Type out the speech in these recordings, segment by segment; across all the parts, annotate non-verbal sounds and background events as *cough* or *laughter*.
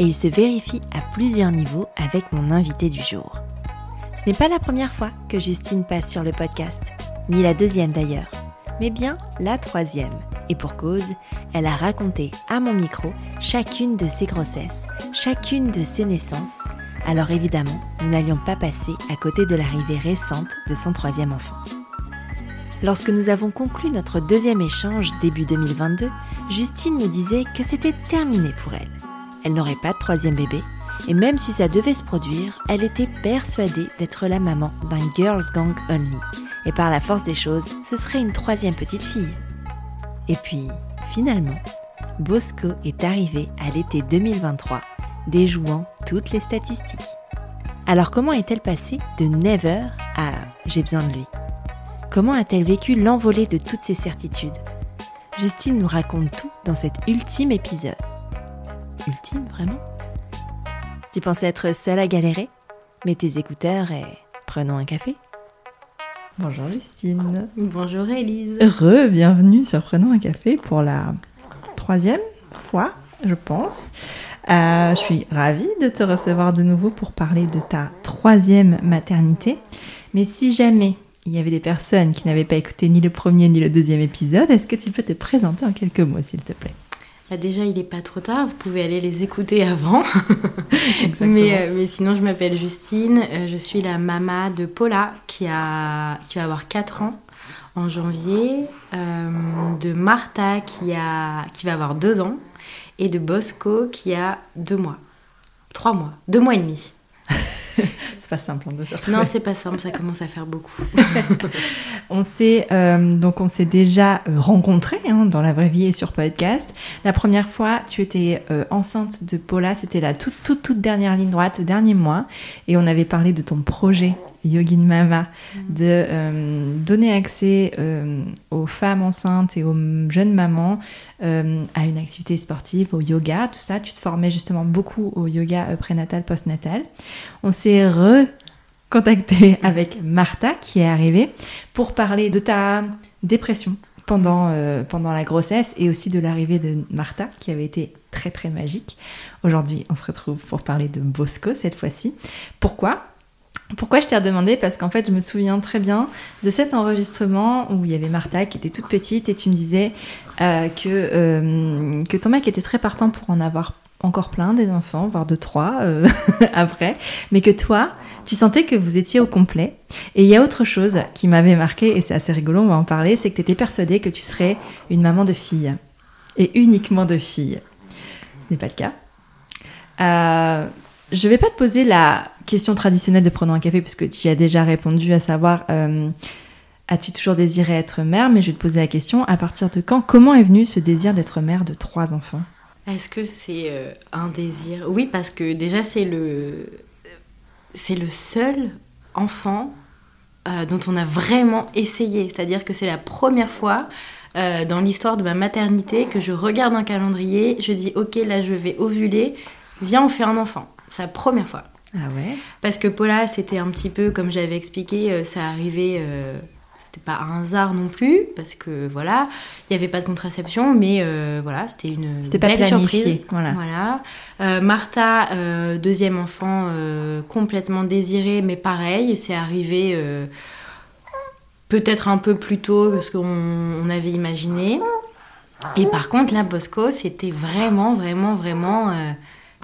et il se vérifie à plusieurs niveaux avec mon invité du jour. Ce n'est pas la première fois que Justine passe sur le podcast, ni la deuxième d'ailleurs, mais bien la troisième. Et pour cause, elle a raconté à mon micro chacune de ses grossesses, chacune de ses naissances. Alors évidemment, nous n'allions pas passer à côté de l'arrivée récente de son troisième enfant. Lorsque nous avons conclu notre deuxième échange début 2022, Justine me disait que c'était terminé pour elle. Elle n'aurait pas de troisième bébé, et même si ça devait se produire, elle était persuadée d'être la maman d'un Girls Gang Only. Et par la force des choses, ce serait une troisième petite fille. Et puis, finalement, Bosco est arrivé à l'été 2023, déjouant toutes les statistiques. Alors comment est-elle passée de never à j'ai besoin de lui? Comment a-t-elle vécu l'envolée de toutes ces certitudes? Justine nous raconte tout dans cet ultime épisode. Ultime, vraiment Tu pensais être seule à galérer Mets tes écouteurs et prenons un café. Bonjour Justine. Bonjour Elise. Heureux, bienvenue sur Prenons un café pour la troisième fois, je pense. Euh, je suis ravie de te recevoir de nouveau pour parler de ta troisième maternité. Mais si jamais il y avait des personnes qui n'avaient pas écouté ni le premier ni le deuxième épisode, est-ce que tu peux te présenter en quelques mots, s'il te plaît? Bah déjà, il n'est pas trop tard, vous pouvez aller les écouter avant. *laughs* mais, euh, mais, sinon, je m'appelle Justine, euh, je suis la maman de Paula qui, a, qui va avoir 4 ans en janvier, euh, de Martha qui, a, qui va avoir 2 ans, et de Bosco qui a 2 mois. 3 mois, 2 mois et demi. *laughs* *laughs* pas simple hein, de se Non, c'est pas simple, ça commence à faire beaucoup. *laughs* on s'est euh, donc on s'est déjà euh, rencontrés hein, dans la vraie vie et sur podcast. La première fois, tu étais euh, enceinte de Paula, c'était la toute toute toute dernière ligne droite, dernier mois, et on avait parlé de ton projet Yogin Mama, de donner accès aux femmes enceintes et aux jeunes mamans à une activité sportive, au yoga, tout ça. Tu te formais justement beaucoup au yoga prénatal, postnatal. On s'est recontacté *laughs* avec Martha qui est arrivée pour parler de ta dépression pendant, euh, pendant la grossesse et aussi de l'arrivée de Martha qui avait été très très magique. Aujourd'hui, on se retrouve pour parler de Bosco cette fois-ci. Pourquoi? Pourquoi je t'ai redemandé? Parce qu'en fait, je me souviens très bien de cet enregistrement où il y avait Martha qui était toute petite et tu me disais euh, que, euh, que ton mec était très partant pour en avoir encore plein des enfants, voire deux, trois euh, *laughs* après, mais que toi, tu sentais que vous étiez au complet. Et il y a autre chose qui m'avait marqué, et c'est assez rigolo, on va en parler, c'est que tu étais persuadée que tu serais une maman de fille, et uniquement de fille. Ce n'est pas le cas. Je ne vais pas te poser la question traditionnelle de prenons un café, puisque tu y as déjà répondu, à savoir, euh, as-tu toujours désiré être mère? Mais je vais te poser la question, à partir de quand? Comment est venu ce désir d'être mère de trois enfants? Est-ce que c'est euh, un désir? Oui, parce que déjà, c'est le, c'est le seul enfant euh, dont on a vraiment essayé. C'est-à-dire que c'est la première fois dans l'histoire de ma maternité que je regarde un calendrier, je dis ok, là je vais ovuler, viens, on fait un enfant. La première fois. Ah ouais? Parce que Paula, c'était un petit peu, comme j'avais expliqué, ça arrivait c'était pas un hasard non plus, parce que voilà, il n'y avait pas de contraception, mais euh, voilà, c'était une belle pas surprise. Voilà. voilà. Euh, Martha, euh, deuxième enfant complètement désiré, mais pareil, c'est arrivé peut-être un peu plus tôt que ce qu'on avait imaginé. Et par contre, la Bosco, c'était vraiment, vraiment, vraiment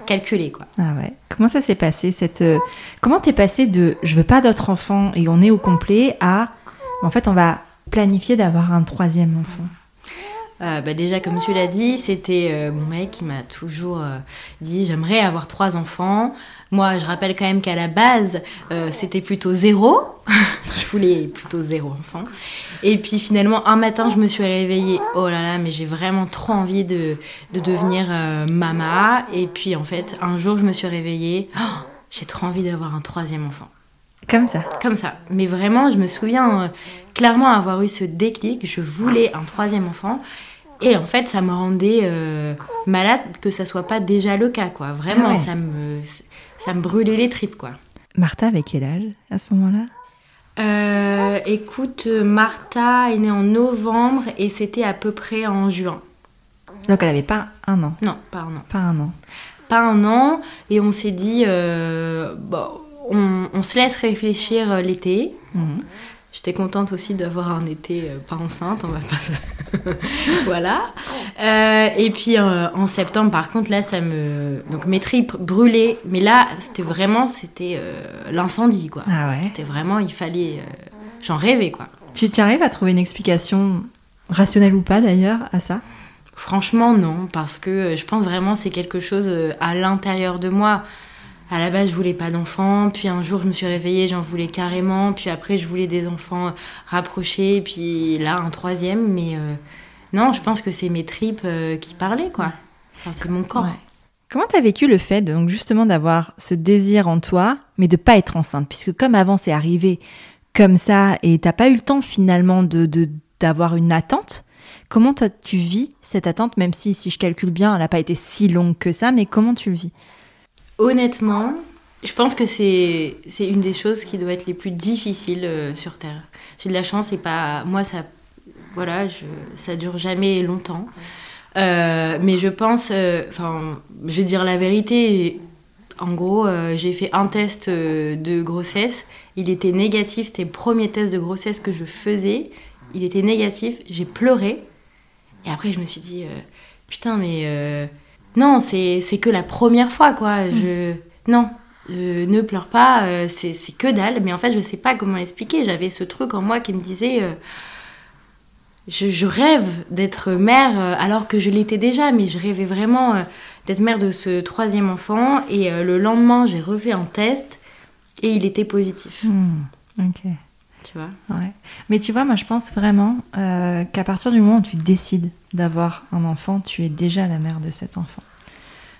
calculé quoi. Ah ouais. Comment ça s'est passé cette comment t'es passé de je veux pas d'autres enfants et on est au complet à en fait, on va planifier d'avoir un troisième enfant. Euh, bah déjà, comme tu l'as dit, c'était euh, mon mec qui m'a toujours euh, dit j'aimerais avoir trois enfants. Moi, je rappelle quand même qu'à la base, euh, c'était plutôt zéro. *laughs* je voulais plutôt zéro enfant. Et puis finalement, un matin, je me suis réveillée. Oh là là, mais j'ai vraiment trop envie de, de devenir euh, maman. Et puis en fait, un jour, je me suis réveillée. Oh, j'ai trop envie d'avoir un troisième enfant. Comme ça Comme ça. Mais vraiment, je me souviens euh, clairement avoir eu ce déclic. Je voulais un troisième enfant. Et en fait, ça me rendait euh, malade que ça soit pas déjà le cas, quoi. Vraiment, ah ça, me, ça me brûlait les tripes, quoi. Martha avait quel âge à ce moment-là? Euh, Écoute, Martha est née en novembre et c'était à peu près en juin. Donc elle avait pas un an? Non, pas un an. Pas un an. Pas un an. Et on s'est dit, euh, bon, on, se laisse réfléchir l'été. Mhm. J'étais contente aussi d'avoir un été pas enceinte, on va pas *laughs* voilà. Euh, et puis euh, en septembre, par contre, là, ça me. Donc mes tripes brûlaient. Mais là, c'était vraiment c'était euh, l'incendie, quoi. Ah ouais. C'était vraiment, il fallait. J'en rêvais, quoi. Tu, tu arrives à trouver une explication rationnelle ou pas d'ailleurs à ça? Franchement, non. Parce que je pense vraiment c'est quelque chose à l'intérieur de moi. À la base, je voulais pas d'enfants, puis un jour, je me suis réveillée, j'en voulais carrément, puis après, je voulais des enfants rapprochés, puis là, un troisième, mais euh, non, je pense que c'est mes tripes euh, qui parlaient, quoi. c'est mon corps. Comment tu as vécu le fait, donc justement, d'avoir ce désir en toi, mais de pas être enceinte? Puisque comme avant, c'est arrivé comme ça, et t'as pas eu le temps finalement de d'avoir une attente. Comment toi, tu vis cette attente, même si, si je calcule bien, elle n'a pas été si longue que ça, mais comment tu le vis? Honnêtement, je pense que c'est une des choses qui doit être les plus difficiles euh, sur Terre. J'ai de la chance et pas. Moi, ça. Voilà, ça dure jamais longtemps. Euh, mais je pense. Euh, enfin, je vais dire la vérité. En gros, j'ai fait un test de grossesse. Il était négatif. C'était le premier test de grossesse que je faisais. Il était négatif. J'ai pleuré. Et après, je me suis dit Putain, mais non, c'est que la première fois, quoi. Mm. Je, non, ne pleure pas, euh, c'est que dalle. Mais en fait, je sais pas comment l'expliquer. J'avais ce truc en moi qui me disait. Euh, je, rêve d'être mère euh, alors que je l'étais déjà, mais je rêvais vraiment d'être mère de ce troisième enfant. Et le lendemain, j'ai refait un test et il était positif. Mm. ok. Tu vois? Ouais. Mais tu vois, moi je pense vraiment qu'à partir du moment où tu décides d'avoir un enfant, tu es déjà la mère de cet enfant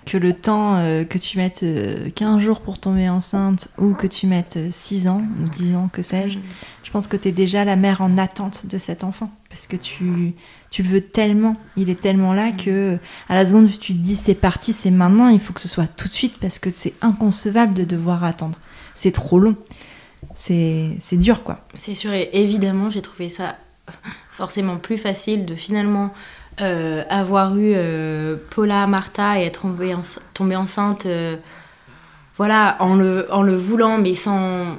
que le temps euh, que tu mettes 15 euh, jours pour tomber enceinte ou que tu mettes 6 euh, ans ou 10 ans, que sais-je, je pense que tu es déjà la mère en attente de cet enfant. Parce que tu, tu le veux tellement, il est tellement là que à la seconde où tu te dis c'est parti, c'est maintenant, il faut que ce soit tout de suite parce que c'est inconcevable de devoir attendre. C'est trop long. C'est dur quoi. C'est sûr, et évidemment, j'ai trouvé ça forcément plus facile de finalement euh, avoir eu euh, Paula, Martha et être tombée, enceinte, euh, voilà, en le, en le voulant, mais sans,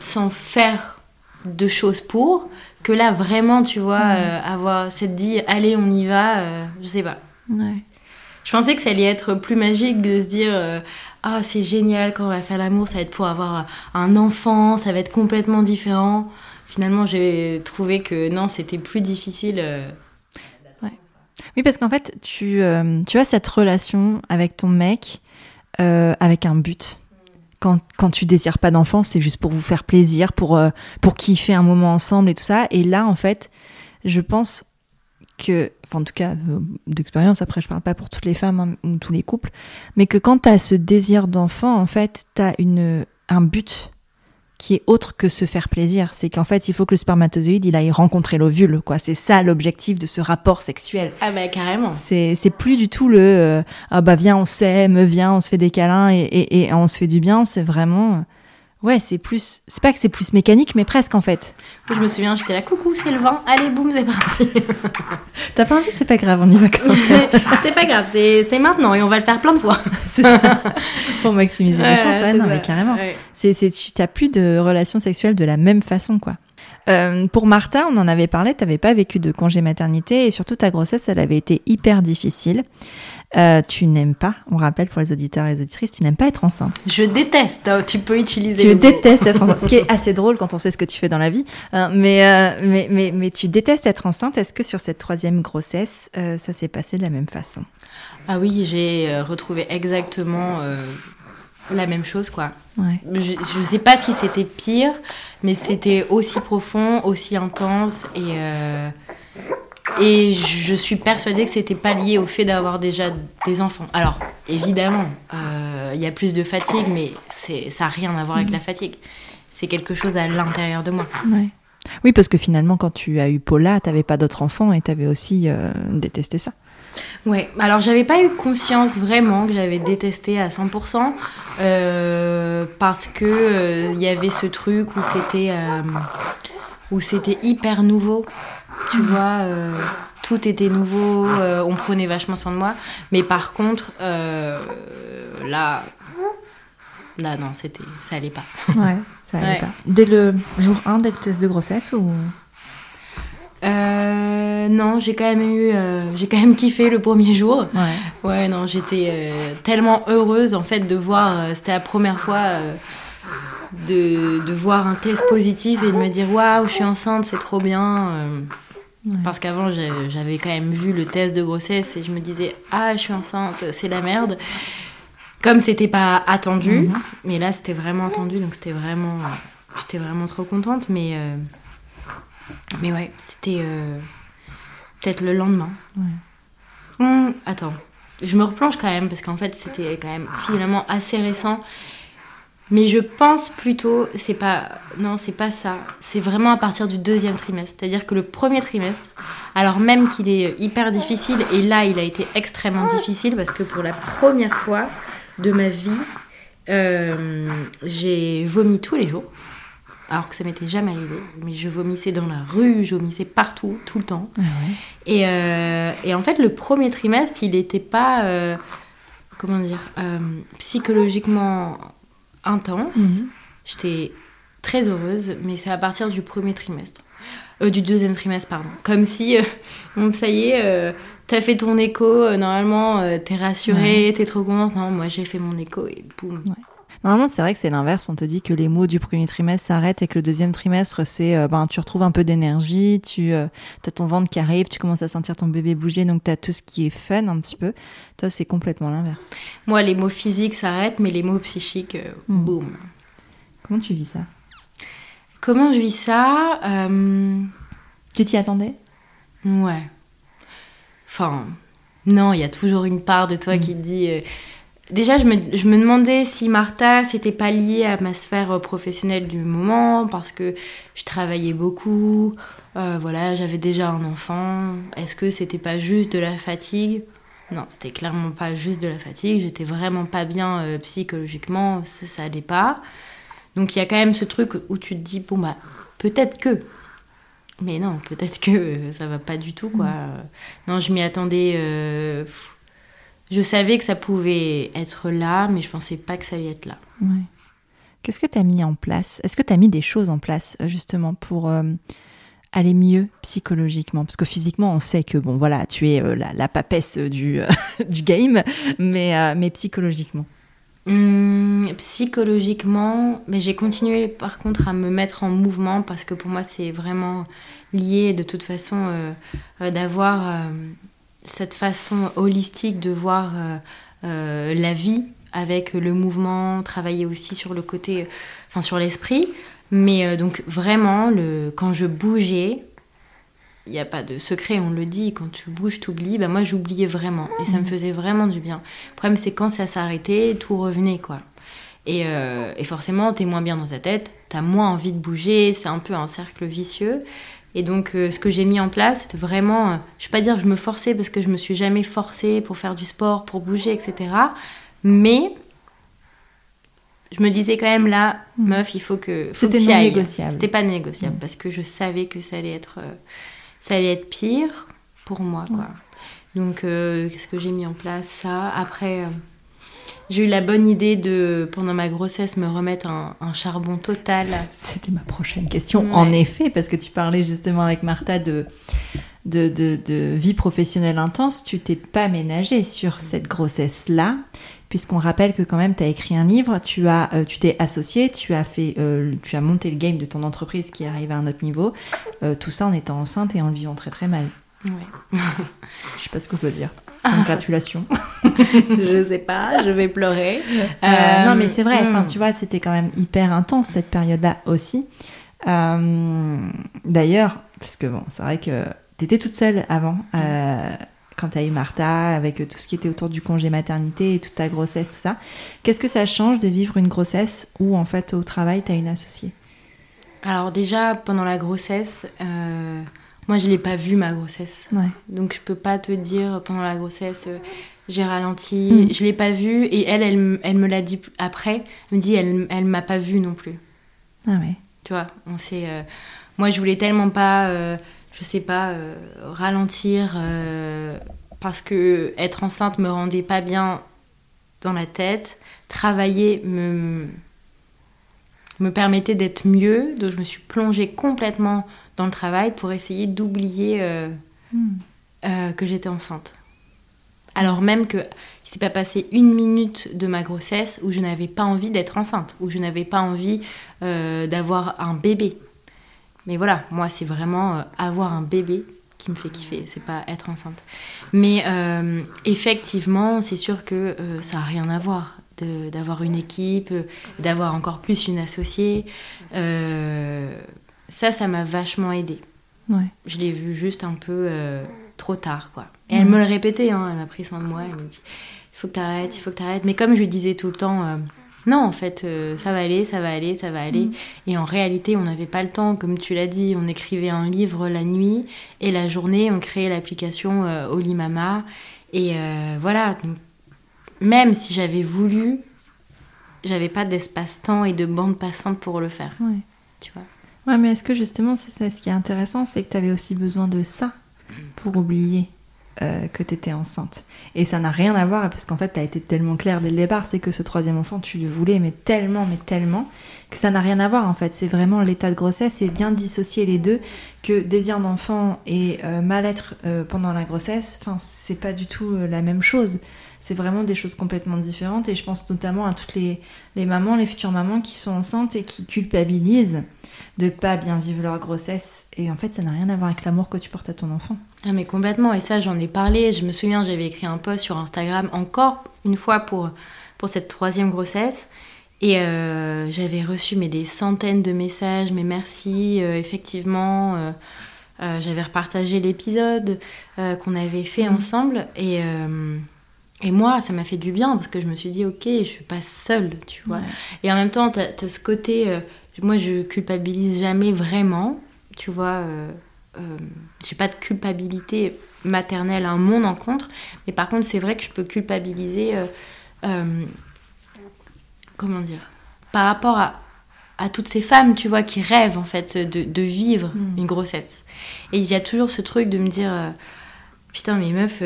sans faire de choses pour, que là, vraiment, tu vois, avoir cette dit, allez, on y va, je sais pas. Je pensais que ça allait être plus magique de se dire, ah, c'est génial, quand on va faire l'amour, ça va être pour avoir un enfant, ça va être complètement différent. Finalement, j'ai trouvé que non, c'était plus difficile oui, parce qu'en fait, tu, euh, tu as cette relation avec ton mec euh, avec un but. Quand, quand tu désires pas d'enfant, c'est juste pour vous faire plaisir, pour, euh, pour kiffer un moment ensemble et tout ça. Et là, en fait, je pense que, enfin, en tout cas, d'expérience, après, je parle pas pour toutes les femmes hein, ou tous les couples, mais que quand tu as ce désir d'enfant, en fait, tu as une, un but qui est autre que se faire plaisir. C'est qu'en fait, il faut que le spermatozoïde, il aille rencontrer l'ovule, quoi. C'est ça l'objectif de ce rapport sexuel. Ah bah carrément. C'est, c'est plus du tout le euh, ah bah viens on s'aime, viens on se fait des câlins et, et, et on se fait du bien. C'est vraiment Ouais, c'est plus. C'est pas que c'est plus mécanique, mais presque en fait. Je me souviens, j'étais là, coucou, c'est le vent, allez, boum, c'est parti. *laughs* T'as pas envie, c'est pas grave, on y va quand même. *laughs* c'est pas grave, c'est maintenant et on va le faire plein de fois. C'est ça. *laughs* Pour maximiser les chances, ouais, non, mais carrément. C'est, tu t'as plus de relations sexuelles de la même façon, quoi. Euh, pour Martha, on en avait parlé, t'avais pas vécu de congé maternité et surtout ta grossesse, elle avait été hyper difficile. Euh, tu n'aimes pas, on rappelle pour les auditeurs et les auditrices, tu n'aimes pas être enceinte. Je déteste, hein, tu peux utiliser. Tu détestes être enceinte, ce qui est *laughs* assez drôle quand on sait ce que tu fais dans la vie. Hein, mais, euh, mais, mais, mais, tu détestes être enceinte. Est-ce que sur cette troisième grossesse, ça s'est passé de la même façon? Ah oui, j'ai retrouvé exactement la même chose, quoi. Je, je sais pas si c'était pire, mais c'était aussi profond, aussi intense et. Euh, et je suis persuadée que c'était pas lié au fait d'avoir déjà des enfants. Alors, évidemment, euh, il y a plus de fatigue, mais ça n'a rien à voir avec la fatigue. C'est quelque chose à l'intérieur de moi. Oui, parce que finalement, quand tu as eu Paula, tu n'avais pas d'autres enfants et tu avais aussi euh, détesté ça. Ouais, alors j'avais pas eu conscience vraiment que j'avais détesté à 100% euh, parce que il y avait ce truc où c'était où c'était hyper nouveau tu vois, euh, tout était nouveau, euh, on prenait vachement soin de moi. Mais par contre, euh, là, là, non, c'était, ça allait pas. Ouais, ça allait pas. Dès le jour 1, dès le test de grossesse ou? Non, j'ai quand même eu, j'ai quand même *laughs* kiffé le premier jour. Ouais. Ouais, non, j'étais tellement heureuse en fait de voir. c'était la première fois de, de, voir un test positif et de me dire waouh, je suis enceinte, c'est trop bien. Parce qu'avant, j'avais quand même vu le test de grossesse et je me disais, ah, je suis enceinte, c'est la merde. Comme c'était pas attendu, mhm. mais là, c'était vraiment attendu, donc c'était vraiment. J'étais vraiment trop contente, mais. Mais ouais, c'était. Euh, peut-être le lendemain. Hum, attends, je me replonge quand même, parce qu'en fait, c'était quand même finalement assez récent. Mais je pense plutôt, c'est pas, non, c'est pas ça. C'est vraiment à partir du deuxième trimestre. C'est-à-dire que le premier trimestre, alors même qu'il est hyper difficile, et là, il a été extrêmement difficile parce que pour la première fois de ma vie, euh, j'ai vomi tous les jours. Alors que ça m'était jamais arrivé. Mais je vomissais dans la rue, je vomissais partout, tout le temps. Ah et, euh, et, en fait, le premier trimestre, il n'était pas, euh, comment dire, psychologiquement intense. Mhm. J'étais très heureuse, mais c'est à partir du premier trimestre. Euh, du deuxième trimestre, pardon. Comme si, euh, bon, ça y est, euh, t'as fait ton écho, normalement, t'es rassurée, t'es trop contente. Non, moi, j'ai fait mon écho et boum. Normalement, c'est vrai que c'est l'inverse. On te dit que les mots du premier trimestre s'arrêtent et que le deuxième trimestre, c'est ben, tu retrouves un peu d'énergie, tu as ton ventre qui arrive, tu commences à sentir ton bébé bouger, donc tu as tout ce qui est fun un petit peu. Toi, c'est complètement l'inverse. Moi, les mots physiques s'arrêtent, mais les mots psychiques, hmm. boum. Comment tu vis ça? Comment je vis ça euh, Tu t'y attendais? Ouais. Enfin, non, il y a toujours une part de toi mm. qui te dit. Euh, déjà, je me, je me, demandais si Martha, c'était pas lié à ma sphère professionnelle du moment, parce que je travaillais beaucoup, euh, voilà, j'avais déjà un enfant. Est-ce que c'était pas juste de la fatigue? Non, c'était clairement pas juste de la fatigue. J'étais vraiment pas bien psychologiquement, ça, ça allait pas. Donc il y a quand même ce truc où tu te dis, bon, bah, peut-être que. Mais non, peut-être que ça va pas du tout, quoi. Mm. Non, je m'y attendais. Euh, je savais que ça pouvait être là, mais je pensais pas que ça allait être là. Qu'est-ce que tu as mis en place? Est-ce que tu as mis des choses en place, euh, justement, pour. Euh, aller mieux psychologiquement? Parce que physiquement, on sait que, bon, voilà, tu es la, papesse du, *laughs* du game, mais, mais psychologiquement Hum, psychologiquement, mais j'ai continué par contre à me mettre en mouvement parce que pour moi c'est vraiment lié de toute façon euh, euh, d'avoir euh, cette façon holistique de voir la vie avec le mouvement, travailler aussi sur le côté, enfin sur l'esprit. Mais donc vraiment, le, quand je bougeais, il n'y a pas de secret, on le dit, quand tu bouges, tu oublies. Ben moi, j'oubliais vraiment. Et ça me mm. faisait vraiment du bien. Le problème, c'est quand ça s'arrêtait, tout revenait, quoi. Et, euh, et forcément, es moins bien dans ta tête, tu as moins envie de bouger, c'est un peu un cercle vicieux. Et donc, euh, ce que j'ai mis en place, c'était vraiment, euh, je ne vais pas dire que je me forçais, parce que je me suis jamais forcée pour faire du sport, pour bouger, etc. Mais je me disais quand même là, mm. meuf, il faut que. C'était non négociable. C'était pas négociable, mm. parce que je savais que ça allait être ça allait être pire pour moi, quoi. Donc, euh, qu'est-ce que j'ai mis en place? Ça. Après, euh, j'ai eu la bonne idée de, pendant ma grossesse, me remettre un, charbon total. C'était ma prochaine question. En effet, parce que tu parlais justement avec Martha de, de, de vie professionnelle intense, tu t'es pas ménagée sur cette grossesse-là puisqu'on rappelle que quand même tu as écrit un livre, tu as euh, tu t'es associé, tu as fait euh, tu as monté le game de ton entreprise qui arrive à un autre niveau, euh, tout ça en étant enceinte et en le vivant très très mal. Ouais. *laughs* je sais pas ce que je dire. Congratulations. *laughs* je sais pas, je vais pleurer. Euh, non, mais c'est vrai, enfin, hmm. tu vois, c'était quand même hyper intense cette période-là aussi. D'ailleurs, parce que bon, c'est vrai que tu étais toute seule avant quand tu as eu Martha, avec tout ce qui était autour du congé maternité et toute ta grossesse, tout ça. Qu'est-ce que ça change de vivre une grossesse où, en fait, au travail, tu as une associée? Alors, déjà, pendant la grossesse, euh, moi, je l'ai pas vue, ma grossesse. Donc, je peux pas te dire, pendant la grossesse, euh, j'ai ralenti, mm. je l'ai pas vue. Et elle, elle, elle me l'a dit après. Elle me dit, elle, elle m'a pas vue non plus. Ah ouais. Tu vois, on sait. Euh, moi, je voulais tellement pas je sais pas, euh, ralentir euh, parce que être enceinte me rendait pas bien dans la tête. Travailler me, me permettait d'être mieux, donc je me suis plongée complètement dans le travail pour essayer d'oublier euh, hmm. que j'étais enceinte. Alors même que il s'est pas passé une minute de ma grossesse où je n'avais pas envie d'être enceinte, où je n'avais pas envie d'avoir un bébé. Mais voilà, moi, c'est vraiment euh, avoir un bébé qui me fait kiffer, c'est pas être enceinte. Mais euh, effectivement, c'est sûr que euh, ça n'a rien à voir d'avoir une équipe, d'avoir encore plus une associée. Ça, ça m'a vachement aidé. Ouais. Je l'ai vu juste un peu trop tard, quoi. Et elle me le répétait, hein, elle m'a pris soin de moi, elle me dit, il faut que tu arrêtes, il faut que tu arrêtes. Mais comme je lui disais tout le temps non, en fait, euh, ça va aller, ça va aller, ça va aller. Mm. Et en réalité, on n'avait pas le temps, comme tu l'as dit, on écrivait un livre la nuit et la journée, on créait l'application euh, Olimama. Et euh, voilà, même si j'avais voulu, j'avais pas d'espace-temps et de bande passante pour le faire. Ouais. Tu vois Ouais, mais est-ce que justement, c'est ça, ce qui est intéressant, c'est que tu avais aussi besoin de ça pour oublier euh, que tu étais enceinte. Et ça n'a rien à voir, parce qu'en fait, tu as été tellement clair dès le départ, c'est que ce troisième enfant, tu le voulais, mais tellement, mais tellement, que ça n'a rien à voir, en fait. C'est vraiment l'état de grossesse et bien dissocier les deux, que désir d'enfant et euh, mal-être euh, pendant la grossesse, c'est pas du tout la même chose. C'est vraiment des choses complètement différentes, et je pense notamment à toutes les, les mamans, les futures mamans qui sont enceintes et qui culpabilisent de pas bien vivre leur grossesse. Et en fait, ça n'a rien à voir avec l'amour que tu portes à ton enfant. Ah mais complètement, et ça j'en ai parlé, je me souviens j'avais écrit un post sur Instagram encore une fois pour, pour cette troisième grossesse, et euh, j'avais reçu mais, des centaines de messages, mais merci, euh, effectivement, euh, j'avais repartagé l'épisode qu'on avait fait mmh. ensemble, et, et moi ça m'a fait du bien, parce que je me suis dit ok, je suis pas seule, tu vois, et en même temps tu as, ce côté, moi je culpabilise jamais vraiment, tu vois euh, j'ai pas de culpabilité maternelle à mon encontre, mais par contre, c'est vrai que je peux culpabiliser. Euh, euh, comment dire Par rapport à, à, toutes ces femmes, tu vois, qui rêvent en fait de, de vivre mm. une grossesse. Et il y a toujours ce truc de me dire Putain, mais meuf,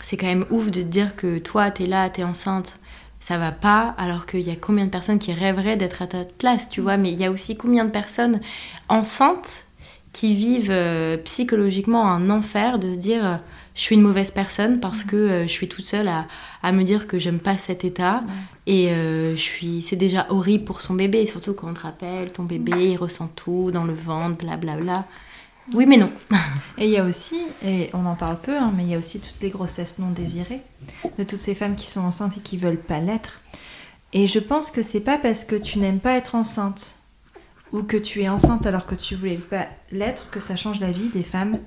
c'est quand même ouf de te dire que toi, t'es là, t'es enceinte ça va pas, alors qu'il y a combien de personnes qui rêveraient d'être à ta place, tu vois, mais il y a aussi combien de personnes enceintes qui vivent euh, psychologiquement un enfer de se dire euh, je suis une mauvaise personne parce que euh, je suis toute seule à, à me dire que j'aime pas cet état. Et je suis c'est déjà horrible pour son bébé surtout quand on te rappelle ton bébé il ressent tout dans le ventre blablabla. bla, bla. Oui mais non *laughs* et il y a aussi et on en parle peu hein, mais il y a aussi toutes les grossesses non désirées de toutes ces femmes qui sont enceintes et qui veulent pas l'être et je pense que c'est pas parce que tu n'aimes pas être enceinte ou que tu es enceinte alors que tu voulais pas l'être, que ça change la vie des femmes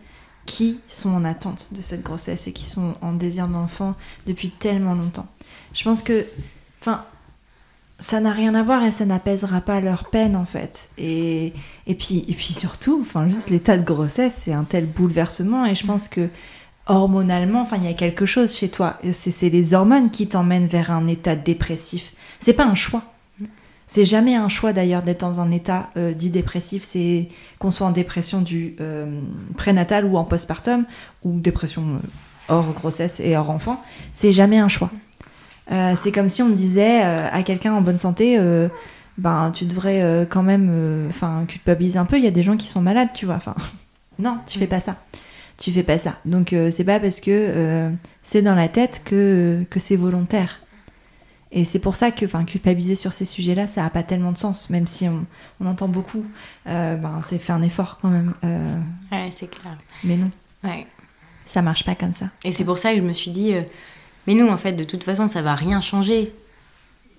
qui sont en attente de cette grossesse et qui sont en désir d'enfant depuis tellement longtemps. Je pense que, enfin, ça n'a rien à voir et ça n'apaisera pas leur peine en fait. Et, et, puis, et puis surtout, enfin, juste l'état de grossesse, c'est un tel bouleversement et je pense que hormonalement, enfin, il y a quelque chose chez toi. C'est les hormones qui t'emmènent vers un état dépressif. C'est pas un choix. C'est jamais un choix d'ailleurs d'être dans un état euh, dit dépressif, c'est qu'on soit en dépression du euh, prénatal ou en postpartum, ou dépression euh, hors grossesse et hors enfant, c'est jamais un choix. C'est comme si on disait à quelqu'un en bonne santé, ben tu devrais quand même, enfin culpabiliser un peu. Il y a des gens qui sont malades, tu vois. Enfin, *laughs* non, tu fais pas ça. Tu fais pas ça. Donc c'est pas parce que c'est dans la tête que que c'est volontaire. Et c'est pour ça que culpabiliser sur ces sujets-là, ça n'a pas tellement de sens, même si on, on entend beaucoup. Euh, ben, c'est faire un effort quand même. Euh. Ouais, c'est clair. Mais non. Ouais. Ça marche pas comme ça. Et c'est pour ça que je me suis dit, mais nous, en fait, de toute façon, ça va rien changer.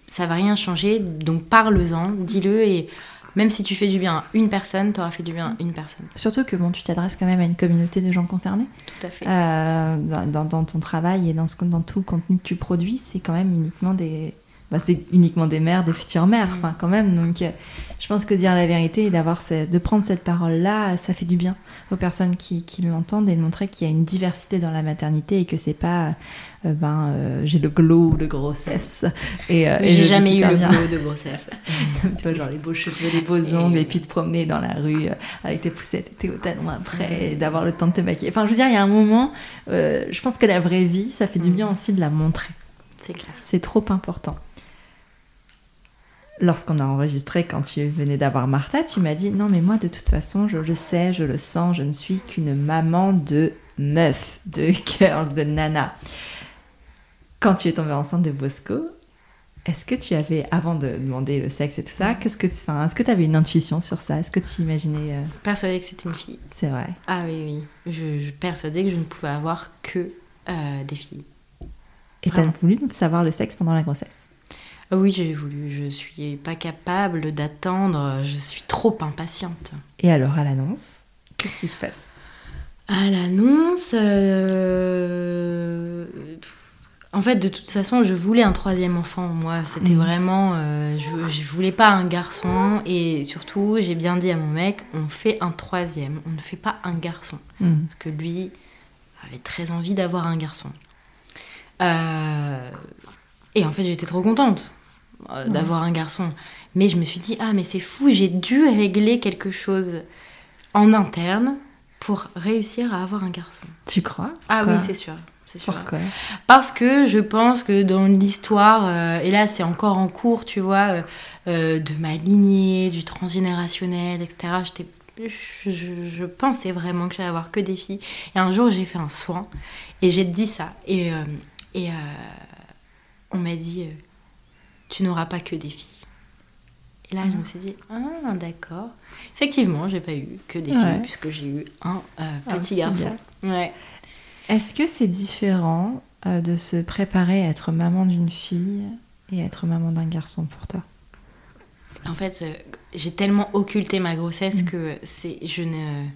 Ça va rien changer, donc parle-en, dis-le et même si tu fais du bien à une personne, tu auras fait du bien à une personne. Surtout que bon, tu t'adresses quand même à une communauté de gens concernés. Tout à fait. Euh, dans, dans, ton travail et dans, ce, dans tout le contenu que tu produis, c'est quand même uniquement des, bah, c'est uniquement des mères, des futures mères, enfin quand même. Donc, euh, je pense que dire la vérité et d'avoir, de prendre cette parole-là, ça fait du bien aux personnes qui, qui l'entendent et de montrer qu'il y a une diversité dans la maternité et que c'est pas, euh, ben, euh, j'ai le glow de grossesse. Et, j'ai jamais eu le glow de grossesse. *laughs* tu vois, genre les beaux cheveux, les beaux ongles, et puis de promener dans la rue avec tes poussettes et tes au talon après, et d'avoir le temps de te maquiller. Enfin, je veux dire, il y a un moment, je pense que la vraie vie, ça fait du mm. bien aussi de la montrer. C'est clair. C'est trop important lorsqu'on a enregistré, quand tu venais d'avoir Martha, tu m'as dit non mais moi de toute façon je le sais, je le sens, je ne suis qu'une maman de meuf, de *laughs* girls, de nana. Quand tu es tombée enceinte de Bosco, est-ce que tu avais, avant de demander le sexe et tout ça, qu'est-ce que, est-ce que tu avais une intuition sur ça? Est-ce que tu imaginais euh... Persuadée que c'était une fille. C'est vrai. Ah oui, oui. Je, je persuadais que je ne pouvais avoir que euh, des filles. Et tu as voulu savoir le sexe pendant la grossesse? Oui, j'ai voulu. Je suis pas capable d'attendre. Je suis trop impatiente. Et alors, à l'annonce, qu'est-ce qui se passe? À l'annonce, euh, en fait, de toute façon, je voulais un troisième enfant. Moi, c'était mm. vraiment. Euh, je, je voulais pas un garçon. Et surtout, j'ai bien dit à mon mec on fait un troisième. On ne fait pas un garçon. Mm. Parce que lui avait très envie d'avoir un garçon. Euh, et en fait, j'étais trop contente. Euh, d'avoir un garçon. Mais je me suis dit, ah, mais c'est fou, j'ai dû régler quelque chose en interne pour réussir à avoir un garçon. Tu crois? Ah oui, c'est sûr. C'est sûr. Pourquoi? Parce que je pense que dans l'histoire, euh, et là c'est encore en cours, tu vois, euh, de ma lignée, du transgénérationnel, etc., je, je, pensais vraiment que j'allais avoir que des filles. Et un jour, j'ai fait un soin et j'ai dit ça. Et, et on m'a dit tu n'auras pas que des filles. Et là, je me suis dit, ah, d'accord. Effectivement, j'ai pas eu que des filles, puisque j'ai eu un euh, petit garçon. Ouais. Est-ce que c'est différent euh, de se préparer à être maman d'une fille et être maman d'un garçon pour toi? En fait, euh, j'ai tellement occulté ma grossesse mm. que c'est, je ne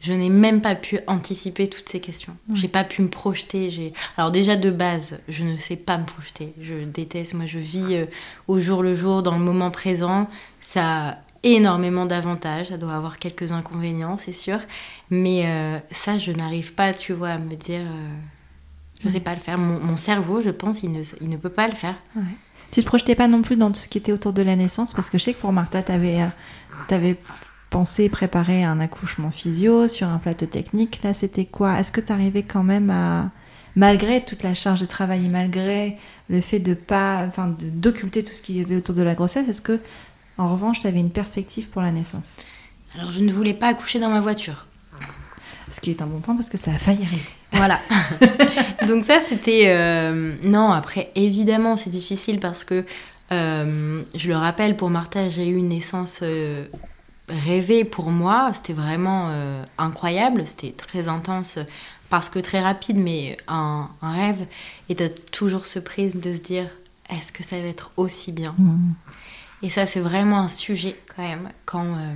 je n'ai même pas pu anticiper toutes ces questions. J'ai pas pu me projeter. J'ai alors déjà de base, je ne sais pas me projeter. Je déteste. Moi, je vis euh, au jour le jour, dans le moment présent. Ça a énormément d'avantages. Ça doit avoir quelques inconvénients, c'est sûr. Mais euh, ça, je n'arrive pas, tu vois, à me dire. Euh, je ne sais pas le faire. Mon, cerveau, je pense, il ne, il ne peut pas le faire. Ouais. Tu te projetais pas non plus dans tout ce qui était autour de la naissance? Parce que je sais que pour Martha, tu avais, avais penser préparer un accouchement physio sur un plateau technique. Là, c'était quoi? Est-ce que tu arrivais quand même à, malgré toute la charge de travail et malgré le fait de pas, enfin, d'occulter tout ce qui y avait autour de la grossesse, est-ce que, en revanche, tu avais une perspective pour la naissance? Alors, je ne voulais pas accoucher dans ma voiture. Ce qui est un bon point parce que ça a failli arriver. Voilà. *laughs* Donc ça, c'était... Euh, non, après, évidemment, c'est difficile parce que, euh, je le rappelle, pour Martha, j'ai eu une naissance euh, rêver pour moi, c'était vraiment euh, incroyable, c'était très intense parce que très rapide, mais un, rêve. Et tu toujours ce prisme de se dire est-ce que ça va être aussi bien? Mmh. Et ça, c'est vraiment un sujet quand même. Quand, euh,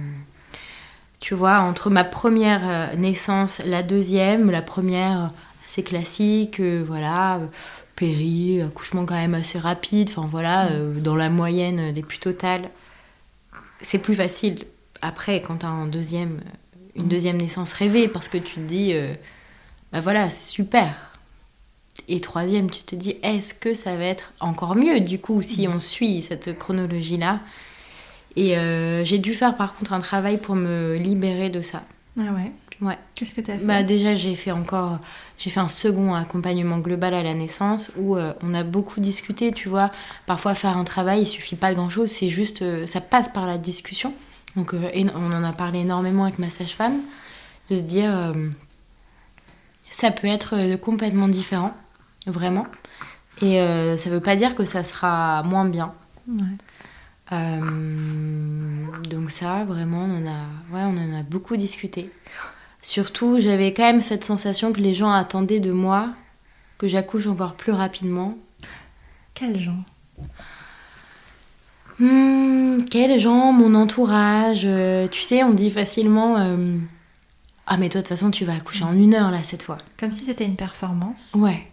tu vois, entre ma première euh, naissance, la deuxième, la première, c'est classique, voilà, péri, accouchement quand même assez rapide, enfin voilà, mmh. dans la moyenne des plus totales. C'est plus facile après, quand tu as un deuxième, une deuxième naissance rêvée, parce que tu te dis, euh, bah voilà, super. Et troisième, tu te dis, est-ce que ça va être encore mieux, du coup, si mm. on suit cette chronologie-là? Et euh, j'ai dû faire, par contre, un travail pour me libérer de ça. Ah ouais? Ouais. Qu'est-ce que tu as fait? Bah Déjà, j'ai fait encore j'ai fait un second accompagnement global à la naissance où euh, on a beaucoup discuté, tu vois. Parfois, faire un travail, il suffit pas de grand-chose, c'est juste, ça passe par la discussion. Donc euh, on en a parlé énormément avec ma sage-femme, de se dire euh, ça peut être euh, complètement différent, vraiment. Et ça ne veut pas dire que ça sera moins bien. donc ça, vraiment, on en, a, ouais, on en a beaucoup discuté. Surtout, j'avais quand même cette sensation que les gens attendaient de moi que j'accouche encore plus rapidement. Quels gens hmm, Quels gens Mon entourage. Euh, tu sais, on dit facilement euh, Ah, mais toi, de toute façon, tu vas accoucher en une heure, là, cette fois. Comme si c'était une performance Ouais.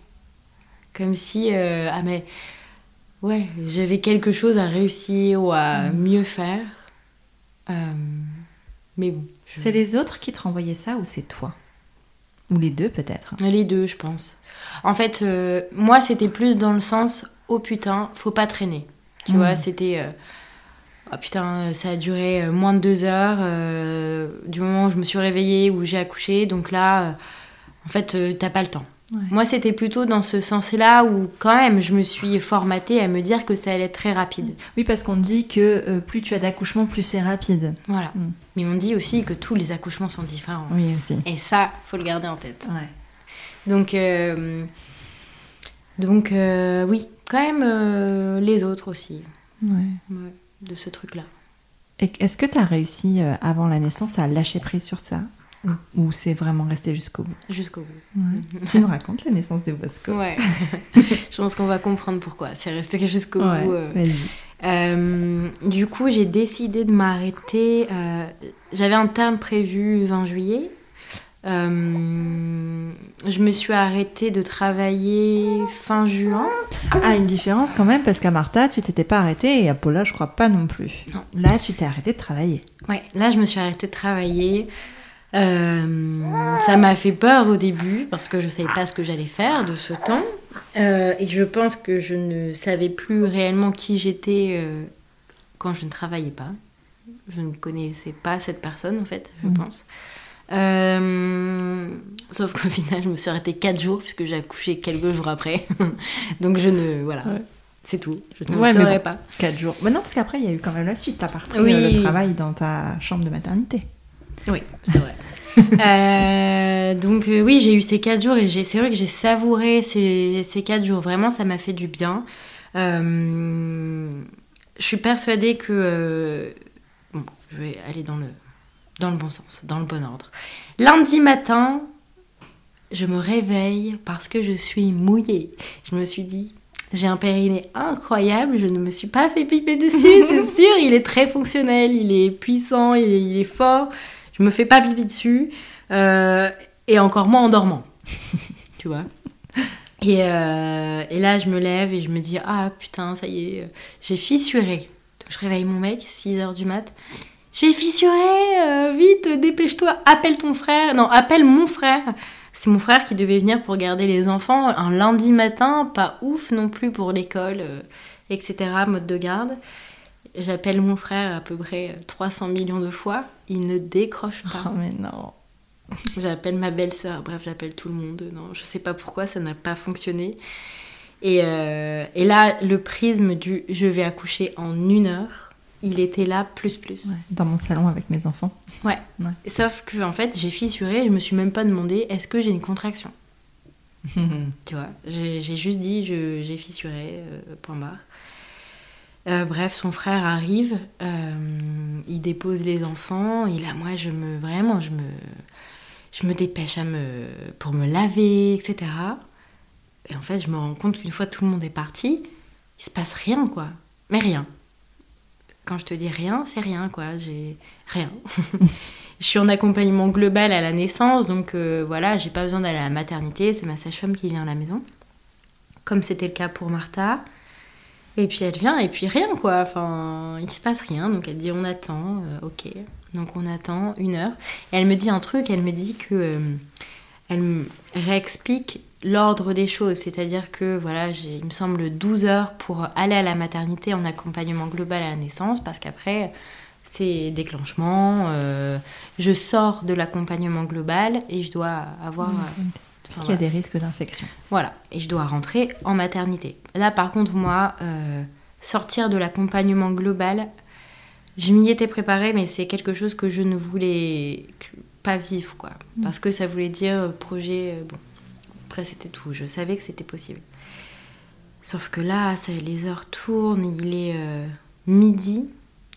Comme si. Euh, ah, mais. Ouais, j'avais quelque chose à réussir ou à mm. mieux faire. mais bon. C'est les autres qui te renvoyaient ça ou c'est toi? Ou les deux peut-être? Les deux, je pense. En fait, moi, c'était plus dans le sens oh putain, faut pas traîner. Tu vois, hmm. c'était euh, oh putain, ça a duré euh, moins de deux heures du moment où je me suis réveillée, où j'ai accouché. Donc là, en fait, t'as pas le temps. Moi, c'était plutôt dans ce sens-là où, quand même, je me suis formatée à me dire que ça allait être très rapide. Oui, parce qu'on dit que plus tu as d'accouchements, plus c'est rapide. Voilà. Hmm. Mais on dit aussi que tous les accouchements sont différents. Oui, aussi. Et ça, faut le garder en tête. Ouais. Donc, euh, donc euh, oui, quand même euh, les autres aussi. de ce truc-là. Est-ce que tu as réussi avant la naissance à lâcher prise sur ça? Ou c'est vraiment resté jusqu'au bout? Jusqu'au bout. tu nous racontes la naissance des Bosco Ouais. *laughs* Je pense qu'on va comprendre pourquoi. C'est resté jusqu'au bout. du coup, j'ai décidé de m'arrêter. J'avais un terme prévu 20 juillet. Euh, je me suis arrêtée de travailler fin juin. Ah, une différence quand même, parce qu'à Martha, tu t'étais pas arrêtée et à Paula, je crois pas non plus. Non. Là, tu t'es arrêtée de travailler. Ouais, là, je me suis arrêtée de travailler. Euh, ça m'a fait peur au début parce que je savais pas ce que j'allais faire de ce temps. Euh, et je pense que je ne savais plus réellement qui j'étais quand je ne travaillais pas. Je ne connaissais pas cette personne en fait, je mhm. pense. Euh, sauf qu'au *laughs* final, je me suis arrêtée 4 jours puisque j'ai accouché quelques jours après. *laughs* Donc je ne. Voilà. C'est tout. Je ne ouais, saurais pas. 4 jours. Mais non, parce qu'après, il y a eu quand même la suite. Tu as parti le travail dans ta chambre de maternité. Oui, c'est vrai. *laughs* Euh, donc euh, oui, j'ai eu ces 4 jours et c'est vrai que j'ai savouré ces, ces 4 jours. Vraiment, ça m'a fait du bien. je suis persuadée que... bon, je vais aller dans le dans le bon sens, dans le bon ordre. Lundi matin, je me réveille parce que je suis mouillée. Je me suis dit, j'ai un périnée incroyable, je ne me suis pas fait piper dessus, *laughs* c'est sûr, il est très fonctionnel, il est puissant, il est, fort. Je me fais pas piper dessus, euh, et encore moins en dormant, *laughs* tu vois? Et, euh, et, là, je me lève et je me dis, ah putain, ça y est, j'ai fissuré. Donc je réveille mon mec, 6h du mat. J'ai fissuré, euh, vite, dépêche-toi, appelle ton frère. Non, appelle mon frère. C'est mon frère qui devait venir pour garder les enfants un lundi matin, pas ouf non plus pour l'école, euh, etc., mode de garde. J'appelle mon frère à peu près 300 millions de fois, il ne décroche pas. Oh mais non. *laughs* J'appelle ma belle-sœur, bref, j'appelle tout le monde. Non, je sais pas pourquoi ça n'a pas fonctionné. Et, euh, et là, le prisme du je vais accoucher en une heure, il était là plus plus. dans mon salon avec mes enfants. *laughs* Ouais. Sauf que en fait, j'ai fissuré, je me suis même pas demandé est-ce que j'ai une contraction? *laughs* tu vois, j'ai juste dit j'ai fissuré, euh, point barre. Euh, bref, son frère arrive, euh, il dépose les enfants, et là, moi, je me vraiment, je me, je me dépêche à me, pour me laver, etc. Et en fait, je me rends compte qu'une fois tout le monde est parti, il se passe rien, quoi. Mais rien. Quand je te dis rien, c'est rien, quoi. J'ai rien. *laughs* je suis en accompagnement global à la naissance, donc euh, voilà, j'ai pas besoin d'aller à la maternité, c'est ma sage-femme qui vient à la maison, comme c'était le cas pour Martha. Et puis elle vient, et puis rien, quoi. Enfin, il se passe rien, donc elle dit on attend, euh, ok. Donc on attend une heure. Et elle me dit un truc, elle me dit que. Euh, elle me réexplique l'ordre des choses, c'est-à-dire que voilà, j'ai, il me semble 12 heures pour aller à la maternité en accompagnement global à la naissance, parce qu'après c'est déclenchement, euh, je sors de l'accompagnement global et je dois avoir... parce qu'il y a des risques d'infection. Voilà, et je dois rentrer en maternité. Là par contre, moi, euh, sortir de l'accompagnement global, je m'y étais préparée, mais c'est quelque chose que je ne voulais pas vivre, quoi. Mm. Parce que ça voulait dire projet... Euh, bon, après, c'était tout. Je savais que c'était possible. Sauf que là, les heures tournent, il est euh, midi,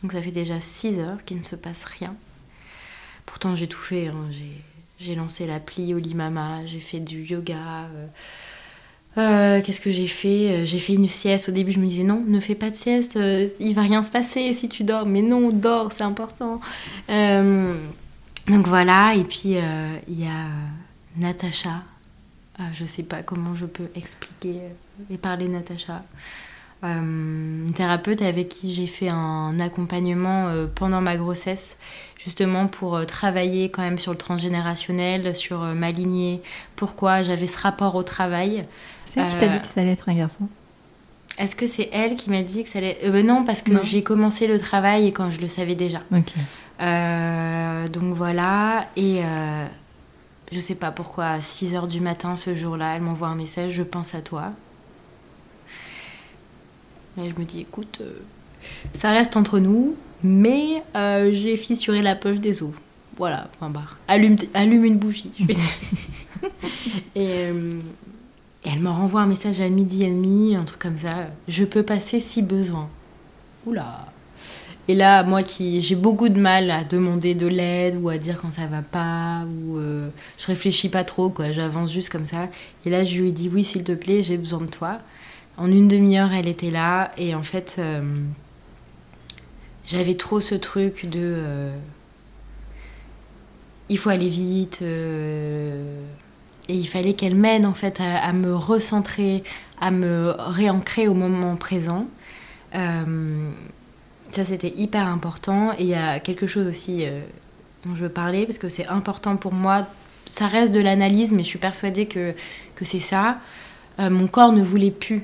donc ça fait déjà 6 heures qu'il ne se passe rien. Pourtant, j'ai tout fait. Hein. J'ai lancé l'appli Olimama, j'ai fait du yoga. Euh, qu'est-ce que j'ai fait? J'ai fait une sieste. Au début, je me disais non, ne fais pas de sieste, il va rien se passer si tu dors. Mais non, dors, c'est important. donc voilà, et puis il y a Natacha. Je sais pas comment je peux expliquer et parler Natacha. Euh, une thérapeute avec qui j'ai fait un accompagnement euh, pendant ma grossesse, justement pour euh, travailler quand même sur le transgénérationnel, sur ma lignée, pourquoi j'avais ce rapport au travail. C'est elle qui t'a dit que ça allait être un garçon? Est-ce que c'est elle qui m'a dit que ça allait... Ben non, parce que j'ai commencé le travail et quand je le savais déjà. donc voilà, et je sais pas pourquoi, à 6h du matin ce jour-là, elle m'envoie un message, je pense à toi. Et je me dis, écoute, euh, ça reste entre nous, mais euh, j'ai fissuré la poche des os. Voilà, point barre. Allume, allume une bougie. *laughs* Euh, et, elle me renvoie un message à midi et demi, un truc comme ça. Je peux passer si besoin. Oula. Et là, moi qui j'ai beaucoup de mal à demander de l'aide ou à dire quand ça va pas, ou je réfléchis pas trop, quoi, j'avance juste comme ça. Et là, je lui ai dit oui, s'il te plaît, j'ai besoin de toi. En une demi-heure, elle était là. Et en fait, euh, j'avais trop ce truc de. Euh, il faut aller vite. Euh, et il fallait qu'elle m'aide en fait à, me recentrer, à me réancrer au moment présent. Ça, c'était hyper important. Et il y a quelque chose aussi dont je veux parler parce que c'est important pour moi. Ça reste de l'analyse, mais je suis persuadée que, que c'est ça. mon corps ne voulait plus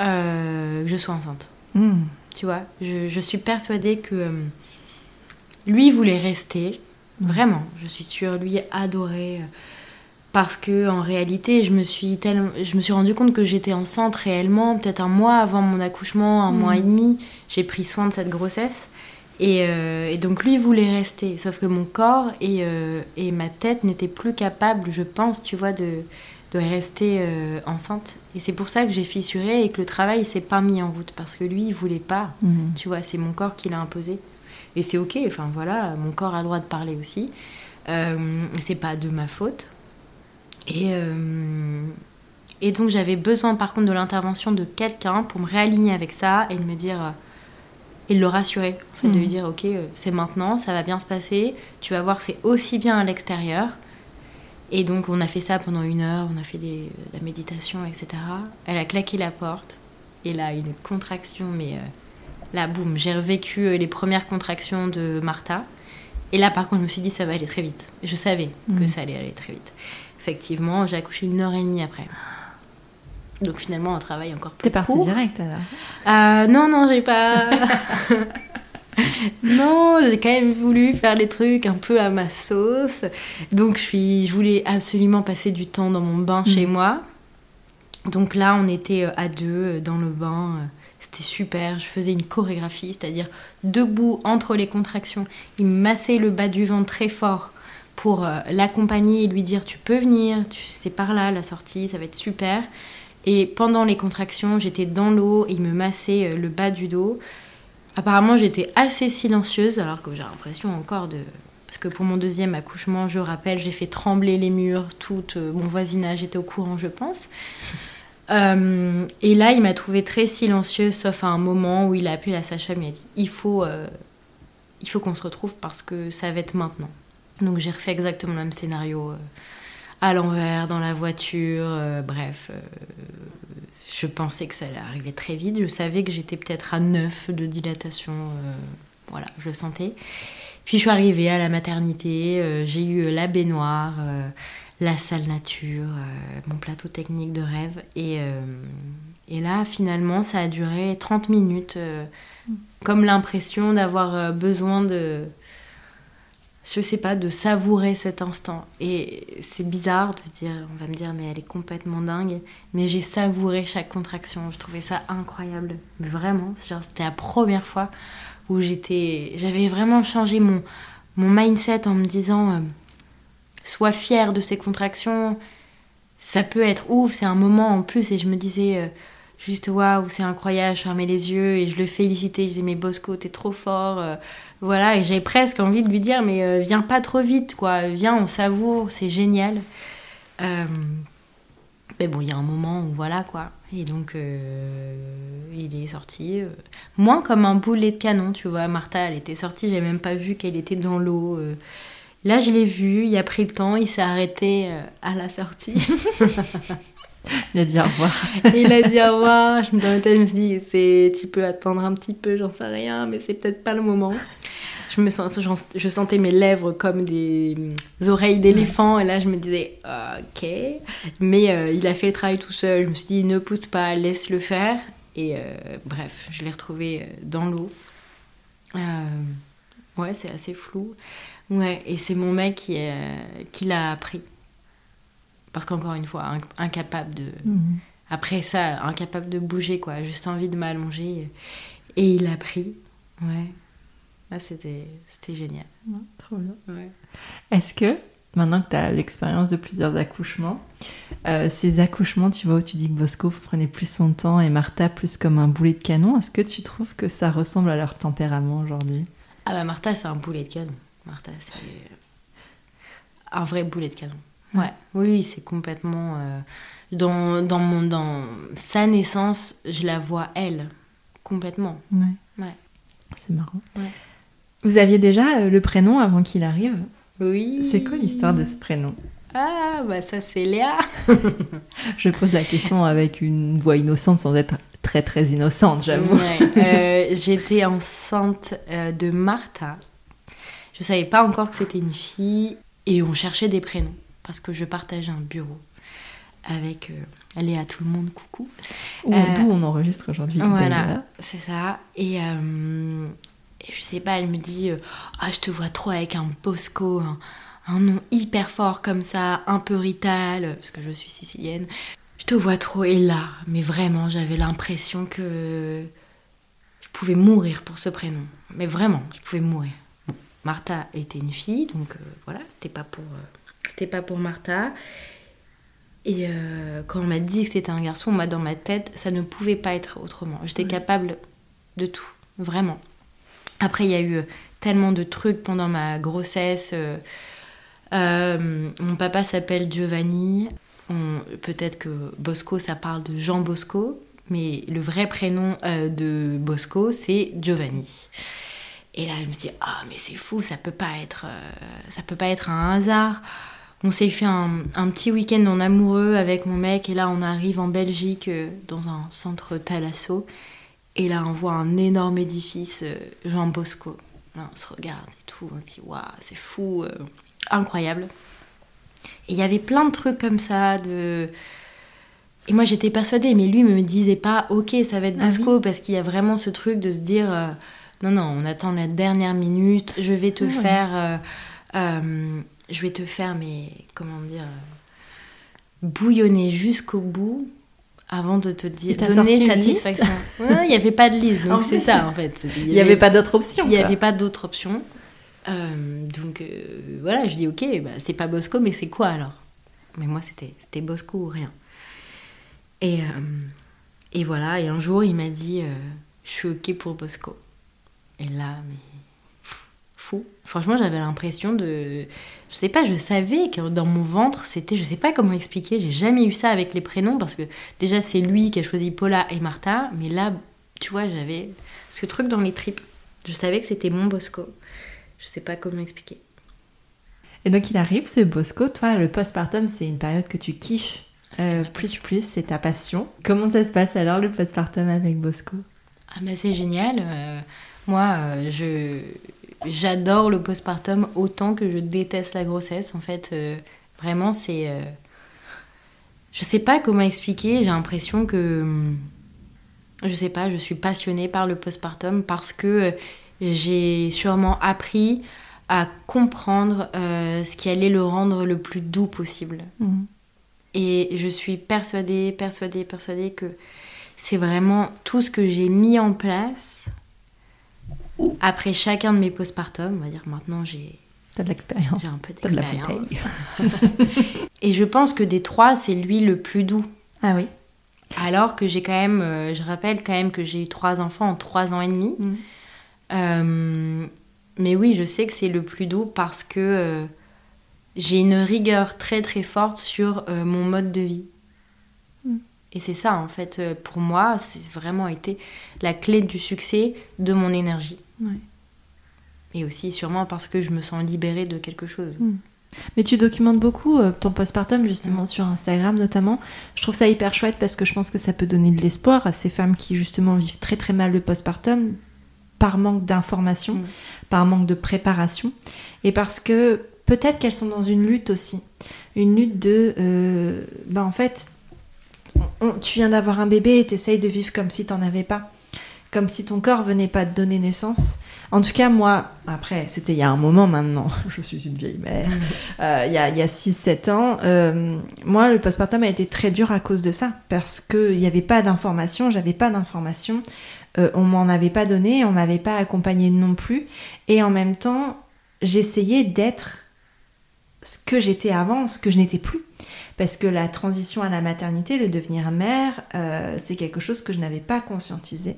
euh, que je sois enceinte. Hmm. Tu vois, je, suis persuadée que euh, lui voulait rester, vraiment, je suis sûre, lui adorait. Euh, parce que en réalité, je me suis tellement, je me suis rendu compte que j'étais enceinte réellement, peut-être un mois avant mon accouchement, un mois et hmm. demi. J'ai pris soin de cette grossesse. Et, et, donc lui voulait rester, sauf que mon corps et, et ma tête n'étaient plus capables, je pense, tu vois, de, de rester euh, enceinte. Et c'est pour ça que j'ai fissuré et que le travail s'est pas mis en route parce que lui, il voulait pas. Mhm. Tu vois, c'est mon corps qui l'a imposé. Et c'est ok, enfin voilà, mon corps a le droit de parler aussi. Euh, c'est pas de ma faute. Et, euh, et donc j'avais besoin par contre de l'intervention de quelqu'un pour me réaligner avec ça et de me dire euh, et de le rassurer, en fait, de lui mhm. dire ok, c'est maintenant, ça va bien se passer, tu vas voir, c'est aussi bien à l'extérieur et donc on a fait ça pendant une heure, on a fait des, la méditation, etc. Elle a claqué la porte et là une contraction, mais euh, là boum, j'ai revécu euh, les premières contractions de Martha. Et là par contre je me suis dit ça va aller très vite. Je savais que mm. ça allait aller très vite. Effectivement, j'ai accouché une heure et demie après. Donc finalement un travail encore plus T'es partie direct alors euh, Non, non, j'ai pas... *laughs* non, j'ai quand même voulu faire les trucs un peu à ma sauce. Donc je, suis, je voulais absolument passer du temps dans mon bain chez mm. moi. Donc là, on était euh, à deux euh, dans le bain. C'était super. Je faisais une chorégraphie, c'est-à-dire debout entre les contractions. Il me massait le bas du ventre très fort pour l'accompagner et lui dire tu peux venir, c'est par là la sortie, ça va être super. Et pendant les contractions, j'étais dans l'eau et il me massait le bas du dos. Apparemment, j'étais assez silencieuse, alors que j'ai l'impression encore de. Parce que pour mon deuxième accouchement, je rappelle, j'ai fait trembler les murs, tout euh, mon voisinage était au courant, je pense. *laughs* Euh, et là, il m'a trouvé très silencieuse, sauf à un moment où il a appelé la sage-femme et a dit il faut, euh, il faut qu'on se retrouve parce que ça va être maintenant. Donc j'ai refait exactement le même scénario à l'envers, dans la voiture, bref je pensais que ça allait arriver très vite. Je savais que j'étais peut-être à 9 de dilatation. Euh, voilà, je le sentais. Puis je suis arrivée à la maternité. Euh, j'ai eu la baignoire, euh, la salle nature, mon plateau technique de rêve. Et, et, là, finalement, ça a duré 30 minutes. comme l'impression d'avoir besoin de je sais pas, de savourer cet instant. Et c'est bizarre de dire, on va me dire, mais elle est complètement dingue. Mais j'ai savouré chaque contraction. Je trouvais ça incroyable. Vraiment, c'était la première fois où j'étais. J'avais vraiment changé mon, mon mindset en me disant, euh, sois fière de ces contractions. Ça peut être ouf, c'est un moment en plus. Et je me disais, euh, juste waouh, c'est incroyable, je fermais les yeux et je le félicitais, je disais mais Bosco, t'es trop fort. Voilà, et j'avais presque envie de lui dire mais euh, viens pas trop vite, quoi, viens, on savoure, c'est génial. Euh, mais bon, il y a un moment où voilà quoi. Et donc, euh, il est sorti. moins comme un boulet de canon, tu vois. Martha, elle était sortie, j'avais même pas vu qu'elle était dans l'eau. Là, je l'ai vu, il a pris le temps, il s'est arrêté à la sortie. *laughs* *laughs* Il a dit au revoir. Il a dit au revoir. Je me, suis dit, c'est, tu peux attendre un petit peu, j'en sais rien, mais c'est peut-être pas le moment. Je, me sens, je sentais mes lèvres comme des mm, oreilles d'éléphant, et là je me disais, ok. Mais euh, il a fait le travail tout seul. Je me suis dit, ne pousse pas, laisse-le faire. Et euh, bref, je l'ai retrouvé euh, dans l'eau. Ouais, c'est assez flou. Ouais, et c'est mon mec qui, qui l'a appris. Parce qu'encore une fois, inc- incapable de, Mhm. après ça, incapable de bouger, quoi. Juste envie de m'allonger. Et il a pris. Ouais. Là, c'était, génial. Trop bien. Ouais. Est-ce que, maintenant que tu as l'expérience de plusieurs accouchements, euh, ces accouchements, tu vois, où tu dis que Bosco prenait plus son temps et Martha plus comme un boulet de canon, est-ce que tu trouves que ça ressemble à leur tempérament aujourd'hui? Ah bah Martha, c'est un boulet de canon. Martha, c'est un vrai boulet de canon. Ouais. Oui, oui, c'est complètement... euh, Dans, dans, mon, dans sa naissance, je la vois, elle, complètement. Ouais. Ouais. C'est marrant. Ouais. Vous aviez déjà euh, le prénom avant qu'il arrive? Oui. C'est quoi l'histoire de ce prénom? Ah, bah ça, c'est Léa. *laughs* Je pose la question avec une voix innocente sans être très très innocente, j'avoue. Ouais. Euh, J'étais enceinte euh, de Martha. Je savais pas encore que c'était une fille et on cherchait des prénoms parce que je partageais un bureau avec euh, Léa tout le monde, coucou. Ou Euh, d'où on enregistre aujourd'hui. Voilà, c'est ça. Et, euh, et je sais pas, elle me dit euh, Ah, je te vois trop avec un Bosco, un, un nom hyper fort comme ça, un peu rital, parce que je suis sicilienne. Je te vois trop. Et là, mais vraiment, j'avais l'impression que je pouvais mourir pour ce prénom. Mais vraiment, je pouvais mourir. Martha était une fille, donc euh, voilà, c'était pas pour, c'était pas pour Martha. Et euh, quand on m'a dit que c'était un garçon, moi dans ma tête, ça ne pouvait pas être autrement. J'étais capable de tout, vraiment. Après, il y a eu euh, tellement de trucs pendant ma grossesse. euh, euh, mon papa s'appelle Giovanni. Peut-être que Bosco, ça parle de Jean Bosco, mais le vrai prénom euh, de Bosco, c'est Giovanni. Et là, je me dis ah mais c'est fou, ça peut pas être, ça peut pas être un hasard. On s'est fait un, un petit week-end en amoureux avec mon mec et là on arrive en Belgique euh, dans un centre Thalasso et là on voit un énorme édifice euh, Jean Bosco. Là on se regarde et tout, on se dit waouh c'est fou, euh, incroyable. Et il y avait plein de trucs comme ça de et moi j'étais persuadée mais lui me disait pas ok ça va être Ah Bosco parce qu'il y a vraiment ce truc de se dire non non on attend la dernière minute, je vais te Ah faire je vais te faire, mais comment dire, bouillonner jusqu'au bout avant de te dire, donner satisfaction. *laughs* Ouais, Il n'y avait pas de liste, donc c'est ça en fait. Il n'y avait pas d'autre option. il n'y avait pas d'autre option. Euh, donc euh, voilà, je dis ok, bah, c'est pas Bosco, mais c'est quoi alors? Mais moi c'était c'était Bosco ou rien. Et, euh, et voilà, et un jour il m'a dit je suis ok pour Bosco. Et là, mais Franchement, j'avais l'impression de. Je sais pas, je savais que dans mon ventre, c'était. Je sais pas comment expliquer, j'ai jamais eu ça avec les prénoms parce que déjà, c'est lui qui a choisi Paula et Martha, mais là, tu vois, j'avais ce truc dans les tripes. Je savais que c'était mon Bosco. Je sais pas comment expliquer. Et donc il arrive ce Bosco, toi le postpartum c'est une période que tu kiffes. Euh, plus plus, c'est ta passion. Comment ça se passe alors le postpartum avec Bosco? Ah bah c'est génial. Euh, moi, euh, je j'adore le postpartum autant que je déteste la grossesse. En fait, euh, vraiment, c'est. euh, Je sais pas comment expliquer. J'ai l'impression que. Je sais pas, je suis passionnée par le postpartum parce que euh, j'ai sûrement appris à comprendre euh, ce qui allait le rendre le plus doux possible. Et je suis persuadée, persuadée, persuadée que c'est vraiment tout ce que j'ai mis en place après chacun de mes postpartums. On va dire maintenant j'ai T'as de l'expérience. j'ai un peu d'expérience. *laughs* Et je pense que des trois, c'est lui le plus doux. Ah oui Alors que j'ai quand même, euh, je rappelle quand même que j'ai eu trois enfants en trois ans et demi. Mm. Euh, mais oui, je sais que c'est le plus doux parce que euh, j'ai une rigueur très très forte sur mon mode de vie. Mm. Et c'est ça, en fait, pour moi, c'est vraiment été la clé du succès de mon énergie. Ouais. Et aussi sûrement parce que je me sens libérée de quelque chose. Mm. Mais tu documentes beaucoup euh, ton postpartum, justement, Mm. sur Instagram notamment. Je trouve ça hyper chouette parce que je pense que ça peut donner de l'espoir à ces femmes qui, justement, vivent très très mal le postpartum par manque d'information, Mm. par manque de préparation. Et parce que peut-être qu'elles sont dans une lutte aussi. Une lutte de. euh, ben en fait, on- tu viens d'avoir un bébé et t'essayes de vivre comme si t'en avais pas. Comme si ton corps venait pas te donner naissance. En tout cas, moi, après, c'était il y a un moment maintenant, *laughs* je suis une vieille mère, euh, il y a, a 6-7 ans, euh, moi, le postpartum a été très dur à cause de ça, parce qu'il n'y avait pas d'informations, j'avais pas d'informations, euh, on m'en avait pas donné, on m'avait pas accompagnée non plus, et en même temps, j'essayais d'être ce que j'étais avant, ce que je n'étais plus. Parce que la transition à la maternité, le devenir mère, euh, c'est quelque chose que je n'avais pas conscientisé.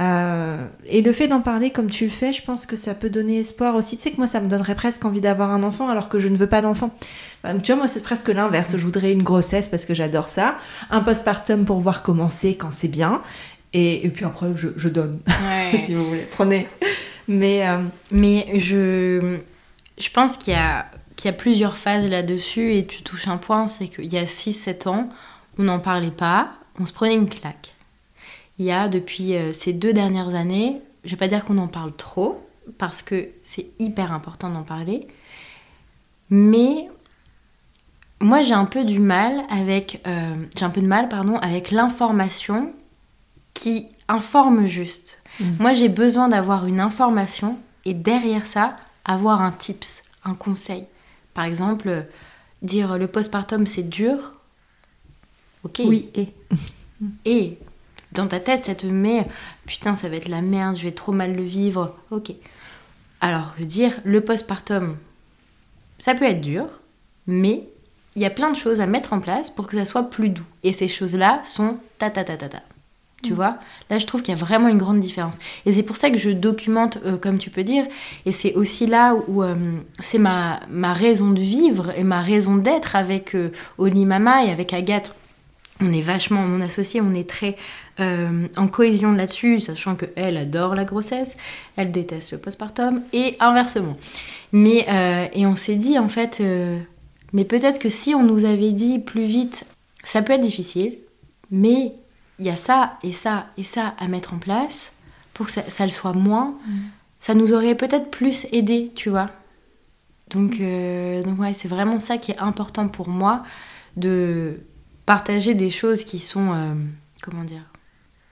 Euh, et le fait d'en parler comme tu le fais, je pense que ça peut donner espoir aussi. Tu sais que moi, ça me donnerait presque envie d'avoir un enfant alors que je ne veux pas d'enfant. Enfin, tu vois, moi, c'est presque l'inverse. Je voudrais une grossesse parce que j'adore ça. Un postpartum pour voir comment c'est quand c'est bien. Et, et puis après, je, je donne, *laughs* si vous voulez. Prenez. Mais euh, Mais je, je pense qu'il y a, qu'il y a plusieurs phases là-dessus et tu touches un point, c'est qu'il y a 6-7 ans, on n'en parlait pas, on se prenait une claque. Il y a depuis euh, ces deux dernières années, je vais pas dire qu'on en parle trop, parce que c'est hyper important d'en parler, mais moi j'ai un peu du mal avec, euh, j'ai un peu de mal, pardon, avec l'information qui informe juste. Mhm. Moi j'ai besoin d'avoir une information et derrière ça, avoir un tips, un conseil. Par exemple, dire le postpartum c'est dur. Ok. oui, et. Et dans ta tête, ça te met putain, ça va être la merde, je vais trop mal le vivre. Ok. Alors que dire le postpartum, ça peut être dur, mais il y a plein de choses à mettre en place pour que ça soit plus doux. Et ces choses-là sont ta ta ta ta ta. Tu vois? Là, je trouve qu'il y a vraiment une grande différence. Et c'est pour ça que je documente, euh, comme tu peux dire. Et c'est aussi là où euh, c'est ma, ma raison de vivre et ma raison d'être avec euh, Oli Mama et avec Agathe. On est vachement, mon associé, on est très euh, en cohésion là-dessus, sachant qu'elle adore la grossesse, elle déteste le postpartum et inversement. Mais, euh, et on s'est dit en fait, euh, mais peut-être que si on nous avait dit plus vite, ça peut être difficile, mais il y a ça et ça et ça à mettre en place pour que ça, ça le soit moins, ça nous aurait peut-être plus aidé, tu vois. Donc, donc ouais, c'est vraiment ça qui est important pour moi, de partager des choses qui sont, euh, comment dire,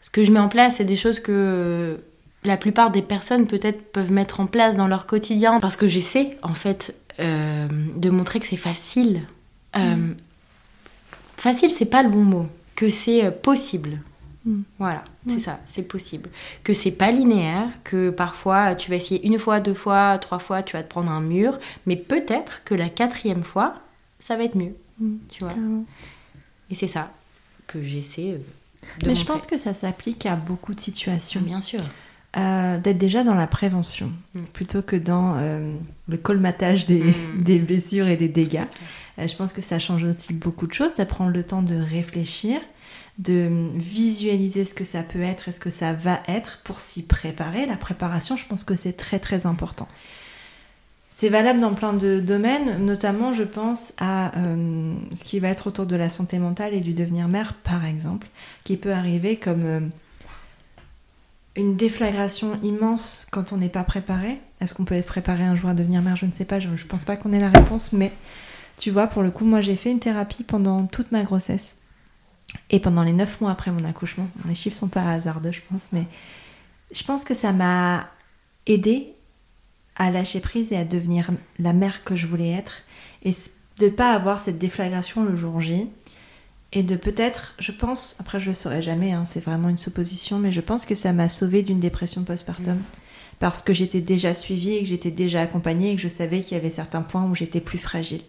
ce que je mets en place, c'est des choses que euh, la plupart des personnes peut-être peuvent mettre en place dans leur quotidien, parce que j'essaie en fait euh, de montrer que c'est facile. Euh, Facile, c'est pas le bon mot, que c'est possible. Mm. Voilà, c'est ça, c'est possible. Que c'est pas linéaire, que parfois tu vas essayer une fois, deux fois, trois fois, tu vas te prendre un mur, mais peut-être que la quatrième fois, ça va être mieux, Mm. tu vois. Et c'est ça que j'essaie euh, de Mais je pense que ça s'applique à beaucoup de situations. Bien sûr. Euh, D'être déjà dans la prévention Mm. plutôt que dans euh, le colmatage des, Mm. *laughs* des blessures et des dégâts. Euh, je pense que ça change aussi beaucoup de choses, d'apprendre le temps de réfléchir, de visualiser ce que ça peut être et ce que ça va être pour s'y préparer. La préparation, je pense que c'est très très important. C'est valable dans plein de domaines, notamment je pense à euh, ce qui va être autour de la santé mentale et du devenir mère, par exemple, qui peut arriver comme euh, une déflagration immense quand on n'est pas préparé. Est-ce qu'on peut être préparé un jour à devenir mère? Je ne sais pas, je ne pense pas qu'on ait la réponse, mais tu vois, pour le coup, moi j'ai fait une thérapie pendant toute ma grossesse et pendant les neuf mois après mon accouchement. Les chiffres sont pas hasardeux, je pense, mais je pense que ça m'a aidé à lâcher prise et à devenir la mère que je voulais être et de pas avoir cette déflagration le jour J et de peut-être, je pense, après je le saurai jamais, hein, c'est vraiment une supposition, mais je pense que ça m'a sauvée d'une dépression postpartum parce que j'étais déjà suivie et que j'étais déjà accompagnée et que je savais qu'il y avait certains points où j'étais plus fragile.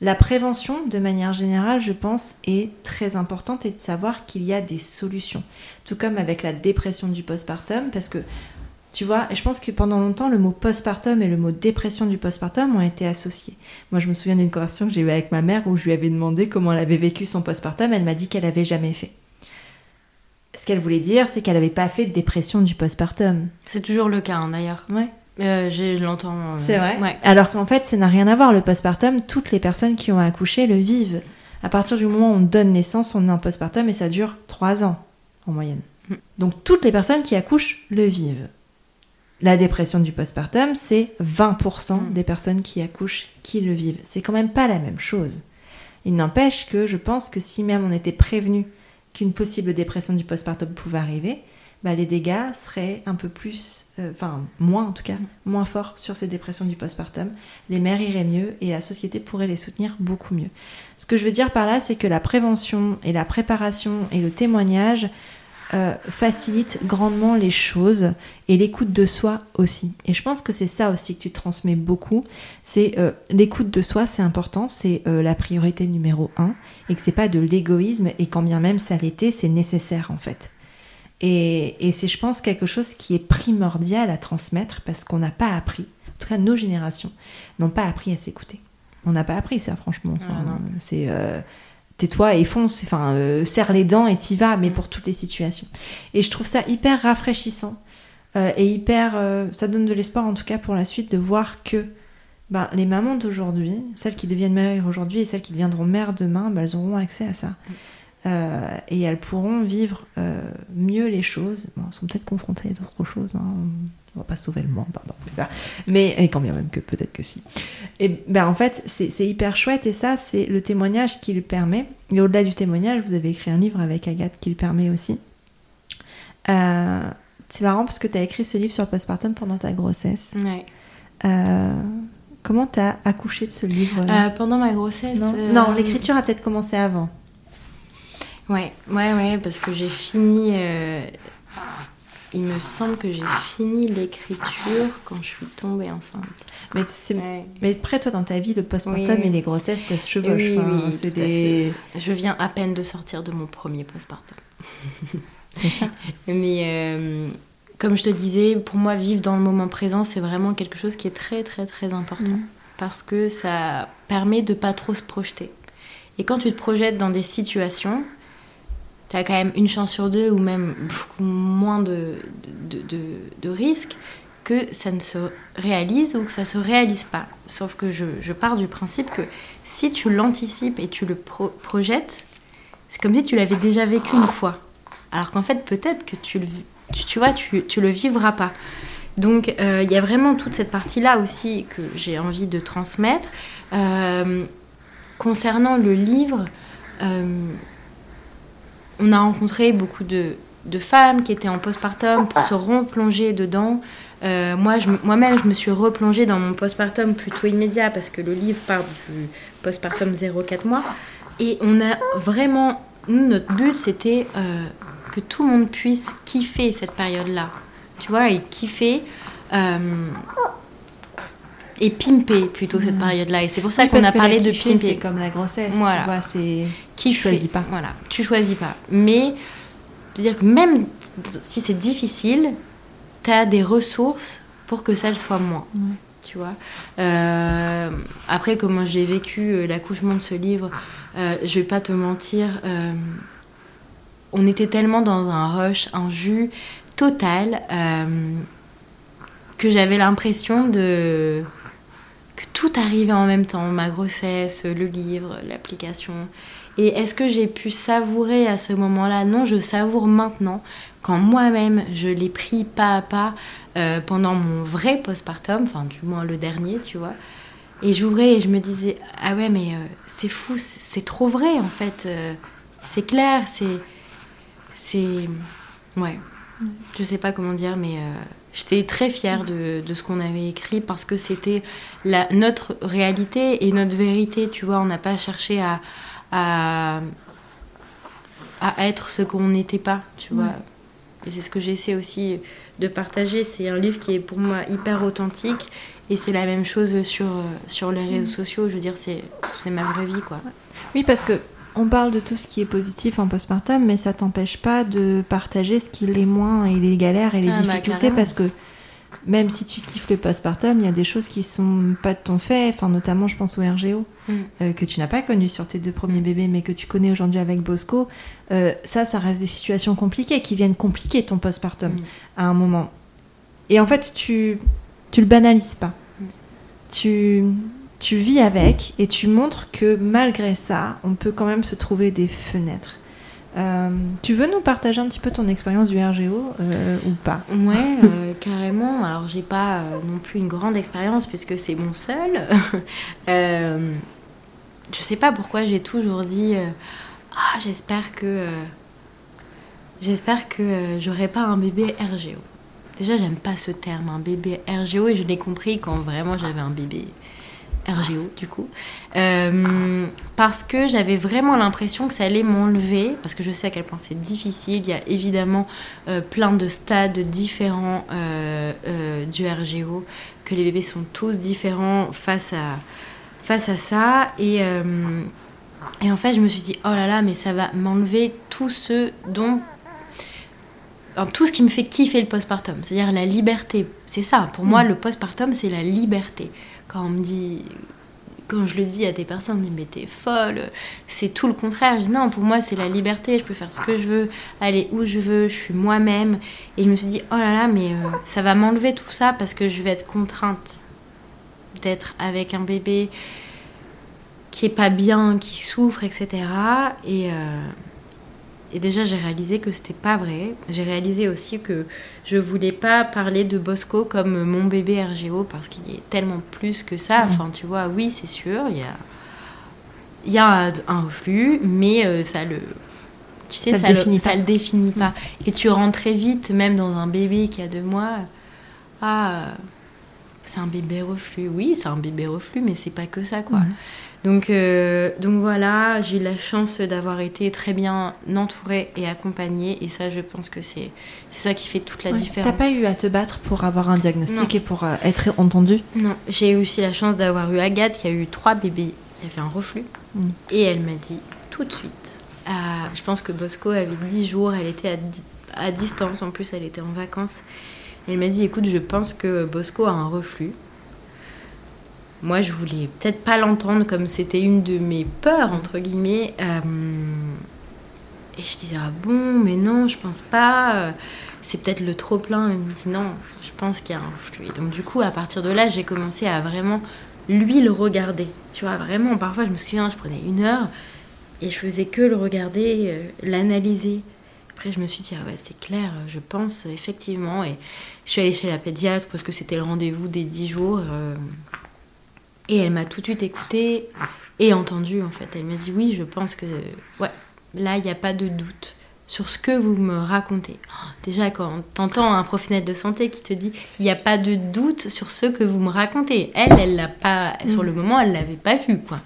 La prévention, de manière générale, je pense, est très importante et de savoir qu'il y a des solutions. Tout comme avec la dépression du postpartum, parce que tu vois, je pense que pendant longtemps, le mot postpartum et le mot dépression du postpartum ont été associés. Moi, je me souviens d'une conversation que j'ai eue avec ma mère où je lui avais demandé comment elle avait vécu son postpartum. Elle m'a dit qu'elle avait jamais fait. Ce qu'elle voulait dire, c'est qu'elle n'avait pas fait de dépression du postpartum. C'est toujours le cas, hein, d'ailleurs. Ouais. Euh, je l'entends. euh, C'est vrai? Ouais. Alors qu'en fait, ça n'a rien à voir. Le postpartum, toutes les personnes qui ont accouché le vivent. À partir du moment où on donne naissance, on est en postpartum et ça dure 3 ans en moyenne. Mm. Donc toutes les personnes qui accouchent le vivent. La dépression du postpartum, c'est 20% Mm. des personnes qui accouchent qui le vivent. C'est quand même pas la même chose. Il n'empêche que je pense que si même on était prévenu qu'une possible dépression du postpartum pouvait arriver, bah, les dégâts seraient un peu plus, euh, enfin moins en tout cas, moins forts sur ces dépressions du postpartum. Les mères iraient mieux et la société pourrait les soutenir beaucoup mieux. Ce que je veux dire par là, c'est que la prévention et la préparation et le témoignage euh, facilitent grandement les choses et l'écoute de soi aussi. Et je pense que c'est ça aussi que tu transmets beaucoup. C'est euh, l'écoute de soi, c'est important, c'est euh, la priorité numéro un et que c'est pas de l'égoïsme et quand bien même ça l'était, c'est nécessaire en fait. Et, et c'est, je pense, quelque chose qui est primordial à transmettre parce qu'on n'a pas appris, en tout cas nos générations, n'ont pas appris à s'écouter. On n'a pas appris ça, franchement. Enfin, Ah, c'est tais-toi et fonce, enfin, euh, serre les dents et t'y vas, mais pour toutes les situations. Et je trouve ça hyper rafraîchissant euh, et hyper. euh, ça donne de l'espoir, en tout cas, pour la suite, de voir que ben, les mamans d'aujourd'hui, celles qui deviennent mères aujourd'hui et celles qui deviendront mères demain, ben, elles auront accès à ça. Euh, et elles pourront vivre mieux les choses. Bon, elles sont peut-être confrontées à d'autres choses. Hein. On va pas sauver le monde, pardon. Mais, et quand bien même que peut-être que si. Et ben en fait, c'est c'est hyper chouette et ça, c'est le témoignage qui le permet. Et au-delà du témoignage, vous avez écrit un livre avec Agathe qui le permet aussi. Euh, c'est marrant parce que tu as écrit ce livre sur le postpartum pendant ta grossesse. Ouais. Euh, comment tu as accouché de ce livre Euh, pendant ma grossesse. non, euh, Non, l'écriture a peut-être commencé avant. Ouais, ouais, ouais, parce que j'ai fini. Il me semble que j'ai fini l'écriture quand je suis tombée enceinte. Mais, c'est- Ouais. mais près, toi, dans ta vie, le postpartum Oui, et les grossesses, ça se chevauche. Oui, Enfin, oui, c'est tout à des... Je viens à peine de sortir de mon premier postpartum. C'est ça. Mais euh, comme je te disais, pour moi, vivre dans le moment présent, c'est vraiment quelque chose qui est très, très, très important. Mm. Parce que ça permet de pas trop se projeter. Et quand tu te projettes dans des situations, tu as quand même une chance sur deux ou même moins de, de, de, risques que ça ne se réalise ou que ça se réalise pas. Sauf que je, je pars du principe que si tu l'anticipes et tu le pro- projettes, c'est comme si tu l'avais déjà vécu une fois. Alors qu'en fait, peut-être que tu le, tu vois, tu, tu le vivras pas. Donc, euh, il y a vraiment toute cette partie-là aussi que j'ai envie de transmettre. Euh, concernant le livre, euh, on a rencontré beaucoup de, de femmes qui étaient en postpartum pour se replonger dedans. Euh, moi, je- moi-même, je me suis replongée dans mon postpartum plutôt immédiat parce que le livre parle du postpartum 0-4 mois. Et on a vraiment, nous, notre but, c'était euh, que tout le monde puisse kiffer cette période-là. Tu vois, et kiffer. euh, et pimper plutôt cette période-là. Et c'est pour ça Oui, qu'on a parlé de pimper. C'est comme la grossesse. Voilà. Tu vois, c'est. Qui Tu choisis pas. Voilà, tu choisis pas. Mais de dire que même si c'est difficile, tu as des ressources pour que ça le soit moins. Tu vois? Euh, Après, comment j'ai vécu euh, l'accouchement de ce livre, euh, je vais pas te mentir, euh, on était tellement dans un rush, un jus total, que j'avais l'impression de que tout arrivait en même temps, ma grossesse, le livre, l'application. Et est-ce que j'ai pu savourer à ce moment-là? Non, je savoure maintenant, quand moi-même je l'ai pris pas à pas euh, pendant mon vrai postpartum, enfin du moins le dernier, tu vois. Et j'ouvrais et je me disais, ah ouais, mais euh, c'est fou, c'est trop vrai en fait. euh, c'est clair, c'est. C'est. Ouais. Je sais pas comment dire, mais j'étais très fière de, de ce qu'on avait écrit parce que c'était notre réalité et notre vérité, tu vois. On n'a pas cherché à, à, à être ce qu'on n'était pas, tu vois. Et c'est ce que j'essaie aussi de partager. C'est un livre qui est pour moi hyper authentique. Et c'est la même chose sur, sur les réseaux mm. sociaux. Je veux dire, c'est ma vraie vie, quoi. Oui, parce que on parle de tout ce qui est positif en postpartum, mais ça t'empêche pas de partager ce qui l'est moins et les galères et les ah, bah, difficultés parce que même si tu kiffes le postpartum, il y a des choses qui sont pas de ton fait, enfin notamment je pense au RGO mm. euh, que tu n'as pas connu sur tes deux premiers bébés, mais que tu connais aujourd'hui avec Bosco. Euh, ça, ça reste des situations compliquées qui viennent compliquer ton postpartum mm. à un moment. Et en fait, tu tu le banalises pas. Mm. Tu tu vis avec et tu montres que malgré ça, on peut quand même se trouver des fenêtres. Euh, tu veux nous partager un petit peu ton expérience du RGO euh, ou pas? Ouais, euh, *laughs* carrément. Alors, j'ai pas non plus une grande expérience puisque c'est mon seul. *laughs* je sais pas pourquoi j'ai toujours dit Ah, j'espère que. j'espère que j'aurai pas un bébé RGO. Déjà, j'aime pas ce terme, un bébé RGO, et je l'ai compris quand vraiment j'avais un bébé RGO du coup, euh, parce que j'avais vraiment l'impression que ça allait m'enlever, parce que je sais à quel point c'est difficile, il y a évidemment euh, plein de stades différents euh, du RGO, que les bébés sont tous différents face à, face à ça, et, et en fait je me suis dit, oh là là, mais ça va m'enlever tout ce dont... tout ce qui me fait kiffer le postpartum, c'est-à-dire la liberté. C'est ça, pour moi, mm. le postpartum, c'est la liberté quand on me dit quand je le dis à des personnes, on me dit mais t'es folle, c'est tout le contraire. Je dis non, pour moi c'est la liberté, je peux faire ce que je veux, aller où je veux, je suis moi-même. Et je me suis dit oh là là, mais euh, ça va m'enlever tout ça parce que je vais être contrainte d'être avec un bébé qui est pas bien, qui souffre, etc. Et, et déjà, j'ai réalisé que c'était pas vrai. J'ai réalisé aussi que je voulais pas parler de Bosco comme mon bébé RGO parce qu'il est tellement plus que ça. Mm. Enfin, tu vois, oui, c'est sûr, il y a, il y a un reflux, mais euh, ça le. Tu sais, ça, le, définit ça le définit pas. Mm. Et tu rentres très vite, même dans un bébé qui a deux mois. Ah, c'est un bébé reflux. Oui, c'est un bébé reflux, mais c'est pas que ça, quoi. Donc, euh, donc voilà, j'ai eu la chance d'avoir été très bien entourée et accompagnée. Et ça, je pense que c'est ça qui fait toute la différence. T'as pas eu à te battre pour avoir un diagnostic et pour euh, être entendue? Non, j'ai eu aussi la chance d'avoir eu Agathe qui a eu trois bébés qui avaient un reflux. Mm. Et elle m'a dit tout de suite. Euh, je pense que Bosco avait 10 jours, elle était à, à distance, en plus elle était en vacances. Elle m'a dit écoute, je pense que Bosco a un reflux. Moi, je voulais peut-être pas l'entendre comme c'était une de mes peurs, entre guillemets. Euh, et je disais, ah bon, mais non, je pense pas. C'est peut-être le trop-plein. Il me dit, non, je pense qu'il y a un flux. donc, du coup, à partir de là, j'ai commencé à vraiment lui le regarder. Tu vois, vraiment, parfois, je me souviens, je prenais une heure et je faisais que le regarder, euh, l'analyser. Après, je me suis dit, ah ouais, c'est clair, je pense effectivement. Et je suis allée chez la pédiatre parce que c'était le rendez-vous des 10 jours. Euh, et elle m'a tout de suite écoutée et entendue, en fait. Elle m'a dit oui, je pense que ouais, là, il n'y a pas de doute sur ce que vous me racontez. Oh, déjà, quand t'entends un professionnel de santé qui te dit il n'y a pas de doute sur ce que vous me racontez, elle, elle l'a pas, sur le moment, elle l'avait pas vu, quoi.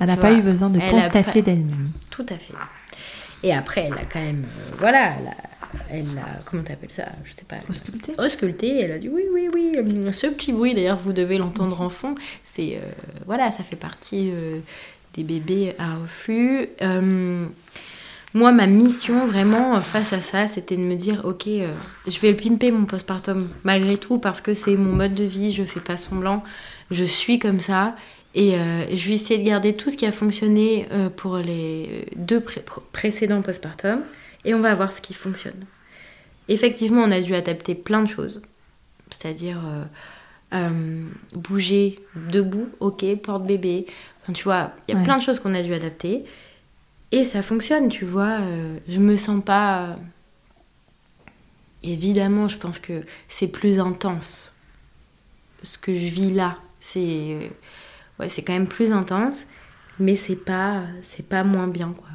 Elle n'a pas eu besoin de constater d'elle-même. Tout à fait. Et après, elle a quand même, euh, voilà, elle a, elle a, comment t'appelles ça? Je sais pas. Ausculté Ausculté, elle a dit oui, oui, oui. Ce petit bruit, d'ailleurs, vous devez l'entendre en fond. C'est, euh, voilà, ça fait partie euh, des bébés à reflux. Moi, ma mission, vraiment, face à ça, c'était de me dire, ok, je vais le pimper mon postpartum, malgré tout, parce que c'est mon mode de vie, je fais pas semblant, je suis comme ça. Et je vais essayer de garder tout ce qui a fonctionné pour les deux précédents postpartum et on va voir ce qui fonctionne. Effectivement, on a dû adapter plein de choses, c'est-à-dire euh, euh, bouger debout, ok, porte-bébé, enfin, tu vois, il y a plein de choses qu'on a dû adapter. Et ça fonctionne, tu vois. Euh, je me sens pas. Évidemment, je pense que c'est plus intense. Ce que je vis là, c'est ouais, c'est quand même plus intense, mais c'est pas c'est pas moins bien quoi.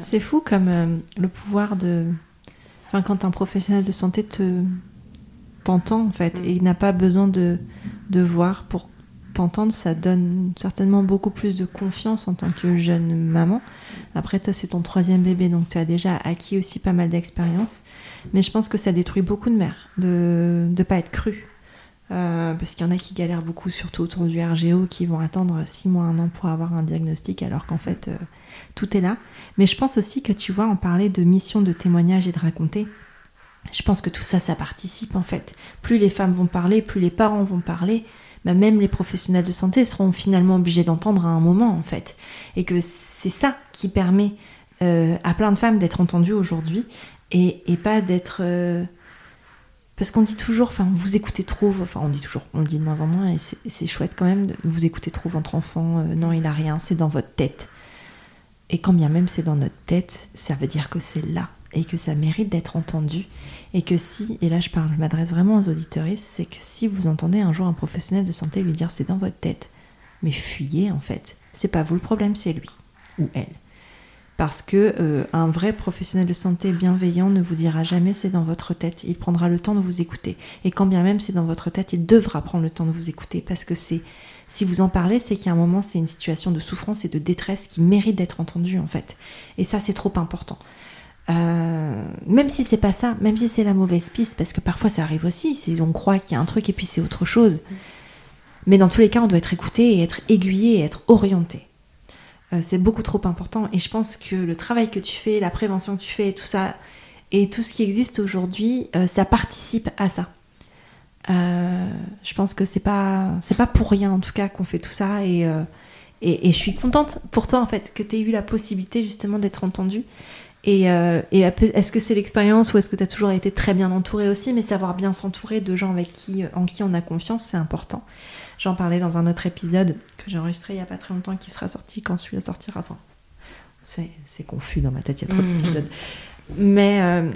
C'est fou comme euh, le pouvoir de. Enfin, quand un professionnel de santé te t'entend en fait, mm. et il n'a pas besoin de, de voir pour t'entendre, ça donne certainement beaucoup plus de confiance en tant que jeune maman. Après, toi, c'est ton troisième bébé, donc tu as déjà acquis aussi pas mal d'expérience. Mais je pense que ça détruit beaucoup de mères de ne pas être cru. Euh, parce qu'il y en a qui galèrent beaucoup, surtout autour du RGO, qui vont attendre 6 mois, 1 an pour avoir un diagnostic, alors qu'en fait, euh, tout est là. Mais je pense aussi que tu vois, en parler de mission de témoignage et de raconter, je pense que tout ça, ça participe en fait. Plus les femmes vont parler, plus les parents vont parler, bah, même les professionnels de santé seront finalement obligés d'entendre à un moment en fait. Et que c'est ça qui permet euh, à plein de femmes d'être entendues aujourd'hui et, pas d'être... Parce qu'on dit toujours, enfin, vous écoutez trop, enfin, on dit toujours, on le dit de moins en moins, et c'est chouette quand même, de, vous écoutez trop votre enfant, euh, non, il a rien, c'est dans votre tête. Et quand bien même c'est dans notre tête, ça veut dire que c'est là et que ça mérite d'être entendu. Et que si, et là je parle, je m'adresse vraiment aux auditeuristes, c'est que si vous entendez un jour un professionnel de santé lui dire c'est dans votre tête, mais fuyez en fait. C'est pas vous le problème, c'est lui ou elle. Parce que euh, un vrai professionnel de santé bienveillant ne vous dira jamais c'est dans votre tête. Il prendra le temps de vous écouter. Et quand bien même c'est dans votre tête, il devra prendre le temps de vous écouter. Parce que c'est si vous en parlez, c'est qu'il y a un moment, c'est une situation de souffrance et de détresse qui mérite d'être entendue en fait. Et ça, c'est trop important. Euh, même si c'est pas ça, même si c'est la mauvaise piste, parce que parfois ça arrive aussi, si on croit qu'il y a un truc et puis c'est autre chose. Mais dans tous les cas, on doit être écouté et être aiguillé et être orienté. Euh, c'est beaucoup trop important et je pense que le travail que tu fais, la prévention que tu fais, tout ça et tout ce qui existe aujourd'hui, euh, ça participe à ça. je pense que c'est pas c'est pas pour rien en tout cas qu'on fait tout ça et, et, je suis contente pour toi en fait que tu aies eu la possibilité justement d'être entendue et, euh, est-ce que c'est l'expérience ou est-ce que tu as toujours été très bien entouré aussi? Mais savoir bien s'entourer de gens avec qui, en qui on a confiance, c'est important. J'en parlais dans un autre épisode que j'ai enregistré il n'y a pas très longtemps qui sera sorti quand celui-là sortira. Enfin, c'est confus dans ma tête, il y a trop mhm. d'épisodes. Mais euh,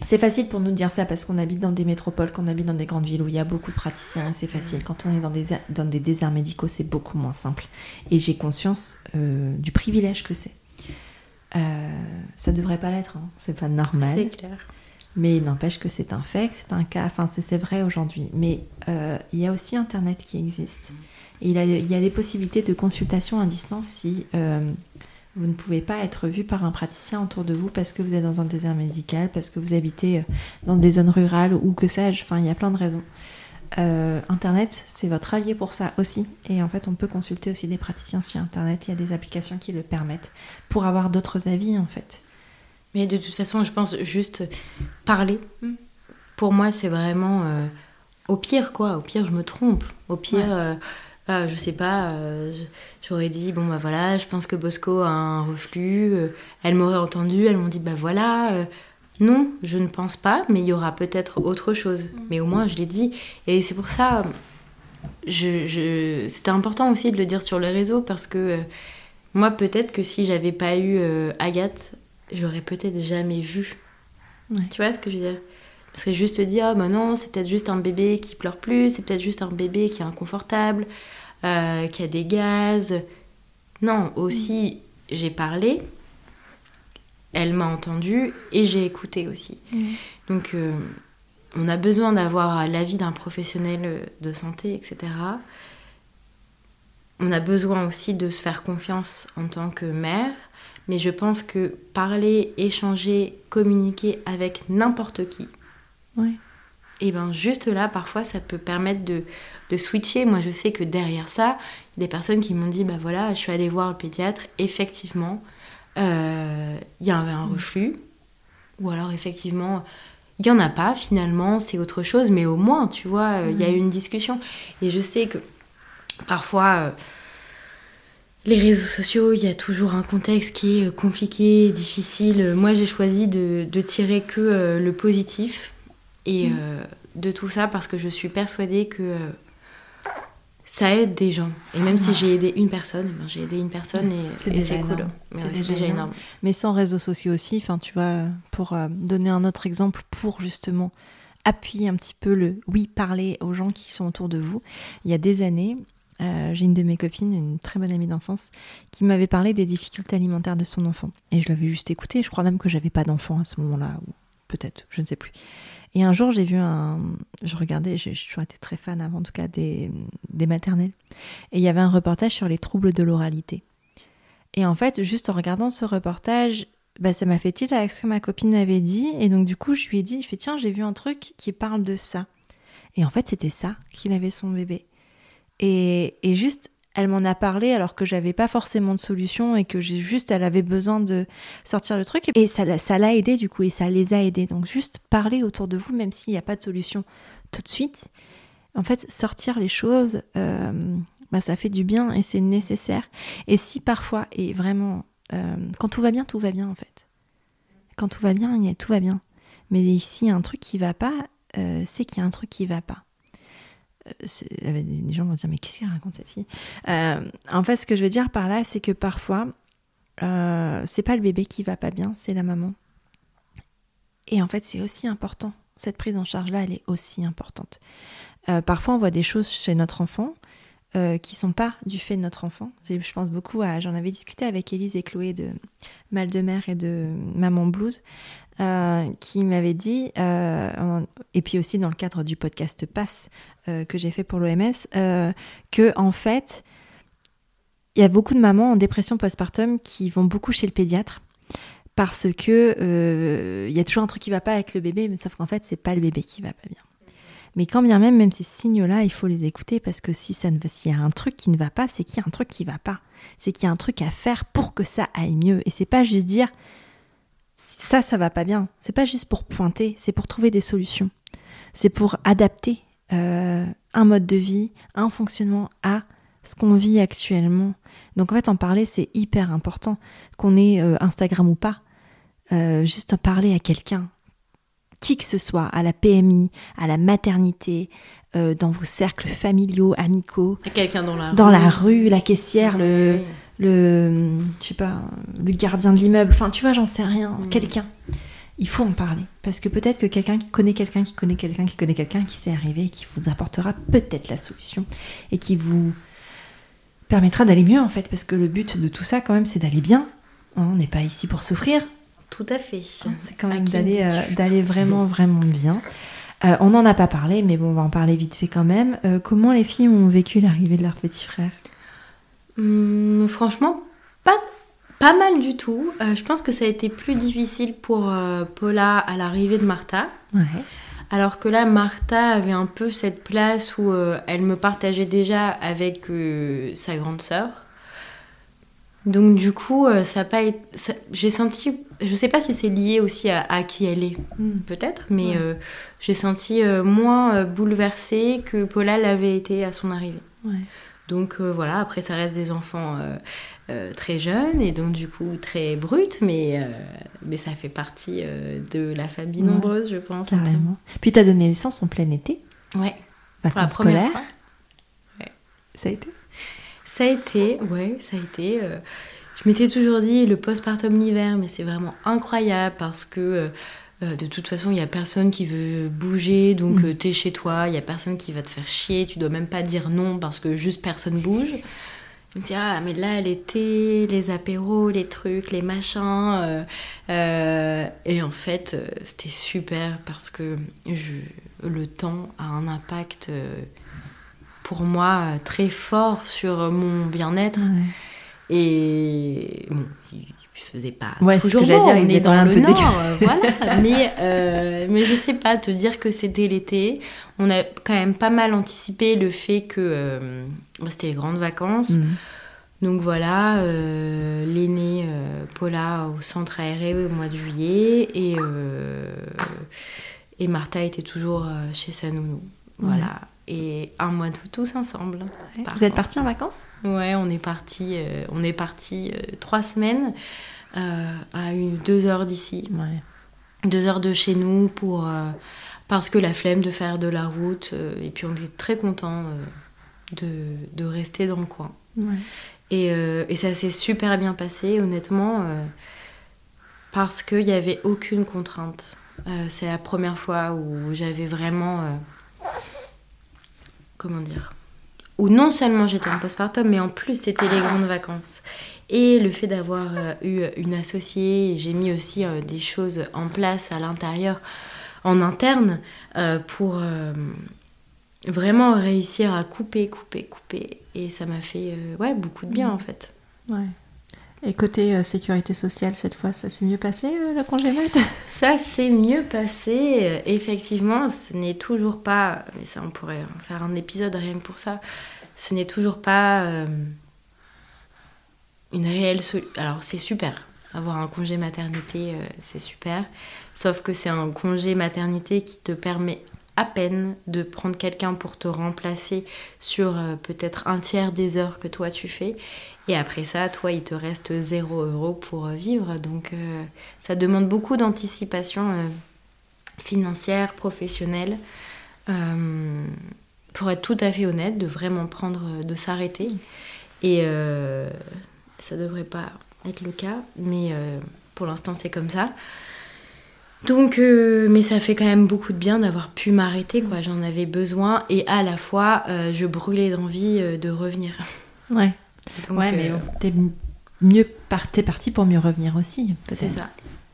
c'est facile pour nous de dire ça parce qu'on habite dans des métropoles, qu'on habite dans des grandes villes où il y a beaucoup de praticiens c'est facile. Quand on est dans des, dans des déserts médicaux, c'est beaucoup moins simple. Et j'ai conscience euh, du privilège que c'est. Euh, ça devrait pas l'être, hein. c'est pas normal. C'est clair. Mais il n'empêche que c'est un fait, c'est un cas, enfin c'est vrai aujourd'hui. Mais euh, il y a aussi Internet qui existe. Et il, y a des possibilités de consultation à distance si euh, vous ne pouvez pas être vu par un praticien autour de vous parce que vous êtes dans un désert médical, parce que vous habitez dans des zones rurales ou que sais-je. Enfin, il y a plein de raisons. Euh, Internet, c'est votre allié pour ça aussi. Et en fait, on peut consulter aussi des praticiens sur Internet. Il y a des applications qui le permettent pour avoir d'autres avis, en fait. Mais de toute façon, je pense juste parler. Mm. Pour moi, c'est vraiment euh, au pire, quoi. Au pire, je me trompe. Au pire, euh, je sais pas, j'aurais dit, bon, bah voilà, je pense que Bosco a un reflux. elle m'aurait entendu, elles m'ont dit, bah voilà non, je ne pense pas, mais il y aura peut-être autre chose. Mais au moins, je l'ai dit. Et c'est pour ça, je, c'était important aussi de le dire sur le réseau parce que euh, moi, peut-être que si j'avais pas eu euh, Agathe, j'aurais peut-être jamais vu. Tu vois ce que je veux dire? Je serais juste dit, ah ben non, c'est peut-être juste un bébé qui pleure plus, c'est peut-être juste un bébé qui est inconfortable, euh, qui a des gaz. Non, aussi, j'ai parlé, elle m'a entendu et j'ai écouté aussi. Mm. Donc euh, on a besoin d'avoir l'avis d'un professionnel de santé, etc. On a besoin aussi de se faire confiance en tant que mère, mais je pense que parler, échanger, communiquer avec n'importe qui, et bien juste là, parfois, ça peut permettre de, de, switcher. Moi, je sais que derrière ça, il y a des personnes qui m'ont dit, bah voilà, je suis allée voir le pédiatre, effectivement, euh, il y avait un reflux, ou alors effectivement, il n'y en a pas finalement, c'est autre chose, mais au moins, tu vois, euh, il y a eu une discussion. Et je sais que parfois, euh, les réseaux sociaux, il y a toujours un contexte qui est compliqué, difficile. Moi, j'ai choisi de, de, tirer que le positif et mm. de tout ça parce que je suis persuadée que ça aide des gens. Et même si j'ai aidé une personne, eh ben, j'ai aidé une personne et c'est déjà, cool. C'est déjà, énorme. Mais sans réseaux sociaux aussi, enfin tu vois, pour euh, donner un autre exemple, pour justement appuyer un petit peu le oui parler aux gens qui sont autour de vous. Il y a des années, euh, j'ai une de mes copines, une très bonne amie d'enfance, qui m'avait parlé des difficultés alimentaires de son enfant. Et je l'avais juste écouté. Je crois même que j'avais pas d'enfant à ce moment-là, peut-être, je ne sais plus. Et un jour, j'ai vu un. Je regardais, j'ai toujours été très fan avant, en tout cas, des, maternelles. Et il y avait un reportage sur les troubles de l'oralité. Et en fait, juste en regardant ce reportage, bah, ça m'a fait tilt avec ce que ma copine m'avait dit. Et donc, du coup, je lui ai dit, il fait, tiens, j'ai vu un truc qui parle de ça. Et en fait, c'était ça qu'il avait son bébé. Et, juste, elle m'en a parlé alors que j'avais pas forcément de solution et que juste, elle avait besoin de sortir le truc. Et ça, ça l'a aidé du coup et ça les a aidés. Donc juste parler autour de vous, même s'il n'y a pas de solution tout de suite. En fait, sortir les choses, euh, bah, ça fait du bien et c'est nécessaire. Et si parfois, et vraiment, euh, quand tout va bien, tout va bien en fait. Quand tout va bien, tout va bien. Mais ici, un truc qui va pas, euh, c'est qu'il y a un truc qui va pas. Euh, les gens vont dire mais qu'est-ce qu'elle raconte cette fille? Euh, En fait, ce que je veux dire par là, c'est que parfois, euh, c'est pas le bébé qui va pas bien, c'est la maman. Et en fait, c'est aussi important. Cette prise en charge là, elle est aussi importante. parfois, on voit des choses chez notre enfant euh, qui sont pas du fait de notre enfant. Je pense beaucoup à. J'en avais discuté avec Élise et Chloé de Mal de mer et de Maman Blues, euh, qui m'avaient dit, euh, et puis aussi dans le cadre du podcast Pass que j'ai fait pour l'OMS, que en fait, il y a beaucoup de mamans en dépression postpartum qui vont beaucoup chez le pédiatre parce que il y a toujours un truc qui va pas avec le bébé, sauf qu'en fait, c'est pas le bébé qui va pas bien. Mais quand bien même, même ces signaux-là, il faut les écouter parce que si ça ne s'il y a un truc qui ne va pas, c'est qu'il y a un truc qui va pas. C'est qu'il y a un truc à faire pour que ça aille mieux. Et c'est pas juste dire ça, ça va pas bien. C'est pas juste pour pointer, c'est pour trouver des solutions. C'est pour adapter euh, un mode de vie, un fonctionnement à ce qu'on vit actuellement. Donc en fait, en parler, c'est hyper important. Qu'on ait euh, Instagram ou pas, euh, juste en parler à quelqu'un, qui que ce soit, à la PMI, à la maternité, dans vos cercles familiaux, amicaux. Quelqu'un dans la dans rue. la rue, la caissière, le, le, je sais pas, le gardien de l'immeuble. Enfin, tu vois, j'en sais rien. Mm. Quelqu'un. Il faut en parler parce que peut-être que quelqu'un qui connaît quelqu'un qui connaît quelqu'un qui connaît quelqu'un qui s'est arrivé et qui vous apportera peut-être la solution et qui vous permettra d'aller mieux en fait parce que le but de tout ça quand même c'est d'aller bien. Hein, on n'est pas ici pour souffrir, Tout à fait. c'est quand même d'aller le euh, d'aller vraiment vraiment bien. Euh, on n'en a pas parlé, mais bon, on va en parler vite fait quand même. Euh, comment les filles ont vécu l'arrivée de leur petit frère? Hum, franchement, pas, pas mal du tout. Euh, je pense que ça a été plus difficile pour euh, Paula à l'arrivée de Martha. Ouais. Alors que là, Martha avait un peu cette place où euh, elle me partageait déjà avec sa grande sœur. Donc du coup, ça pas été... ça- J'ai senti... Je sais pas si c'est lié aussi à, à qui elle est, peut-être, mais Ouais. euh, j'ai senti euh, moins euh, bouleversée que Paula l'avait été à son arrivée. Ouais. Donc euh, voilà, après ça reste des enfants euh, euh, très jeunes et donc du coup très bruts, mais, mais ça fait partie de la famille Ouais. nombreuse, je pense. Carrément. Puis tu as donné naissance en plein été, Ouais, pour la vacances première scolaires. fois. Ça a été? Ça a été, ouais, ça a été. je m'étais toujours dit le postpartum l'hiver, mais c'est vraiment incroyable parce que euh, de toute façon, il n'y a personne qui veut bouger, donc Mm. euh, t'es chez toi, il n'y a personne qui va te faire chier, tu dois même pas dire non parce que juste personne bouge. Je me dis, ah, mais là, l'été, les apéros, les trucs, les machins. euh, euh, et en fait, c'était super parce que je, le temps a un impact pour moi très fort sur mon bien-être. Ouais. Et bon, faisait pas Ouais, c'est ce toujours que j'allais beau, dire, il on est dans le nord, euh, voilà. *laughs* mais, euh, mais je sais pas, te dire que c'était l'été, on a quand même pas mal anticipé le fait que euh, c'était les grandes vacances. Mm. Donc voilà, euh, l'aînée Paula au centre aéré au mois de juillet et, et Martha était toujours chez sa nounou. Voilà. Et un mois d'août tous ensemble. Ouais. Vous êtes partis en vacances? Ouais, on est parti, euh, on est parti euh, trois semaines à une, deux heures d'ici, Ouais. deux heures de chez nous pour euh, parce que la flemme de faire de la route euh, et puis on est très content de, de rester dans le coin. Ouais. Et, euh, et ça s'est super bien passé, honnêtement, euh, parce qu'il n'y avait aucune contrainte. Euh, c'est la première fois où j'avais vraiment, euh, comment dire, où non seulement j'étais en postpartum, mais en plus c'était les grandes vacances. Et le fait d'avoir euh, eu une associée, j'ai mis aussi euh, des choses en place à l'intérieur, en interne, euh, pour vraiment réussir à couper, couper, couper. Et ça m'a fait ouais, beaucoup de bien en fait. Ouais. Et côté sécurité sociale, cette fois, ça s'est mieux passé, le congé mat Ça s'est mieux passé. effectivement, ce n'est toujours pas, mais ça on pourrait faire un épisode rien que pour ça, ce n'est toujours pas une réelle Alors c'est super, avoir un congé maternité, euh, c'est super. Sauf que c'est un congé maternité qui te permet à peine de prendre quelqu'un pour te remplacer sur euh, peut-être un tiers des heures que toi tu fais. Et après ça, toi, il te reste 0 euros pour euh, vivre. Donc ça demande beaucoup d'anticipation financière, professionnelle. pour être tout à fait honnête, de vraiment prendre, de s'arrêter. Et ça devrait pas être le cas, mais euh, pour l'instant c'est comme ça. Donc, euh, mais ça fait quand même beaucoup de bien d'avoir pu m'arrêter, quoi. J'en avais besoin et à la fois, euh, je brûlais d'envie de revenir. Ouais. ouais, mais t'es mieux t'es parti pour mieux revenir aussi, peut-être. C'est ça,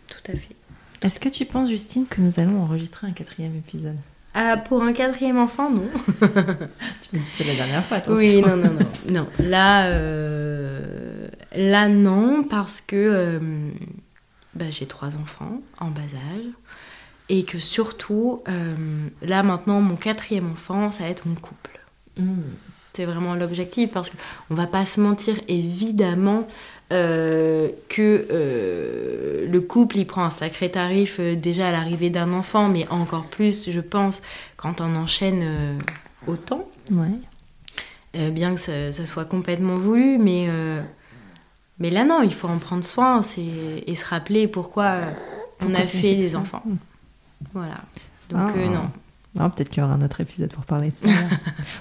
tout à fait. Est-ce que tu penses, Justine, que nous allons enregistrer un quatrième épisode? Ah, pour un quatrième enfant, non. *laughs* tu me dis c'est la dernière fois, attention. Oui, non, non, non. non. Là, euh, là, non, parce que euh, bah, j'ai trois enfants en bas âge. Et que surtout, euh, là maintenant, mon quatrième enfant, ça va être mon couple. Hmm. C'est vraiment l'objectif parce qu'on va pas se mentir, évidemment, euh, que euh, le couple il prend un sacré tarif euh, déjà à l'arrivée d'un enfant, mais encore plus, je pense, quand on enchaîne autant. Ouais. bien que ça, soit complètement voulu, mais, mais là non, il faut en prendre soin et se rappeler pourquoi on a fait des enfants. Voilà. Donc ah. non, ah, peut-être qu'il y aura un autre épisode pour parler de ça.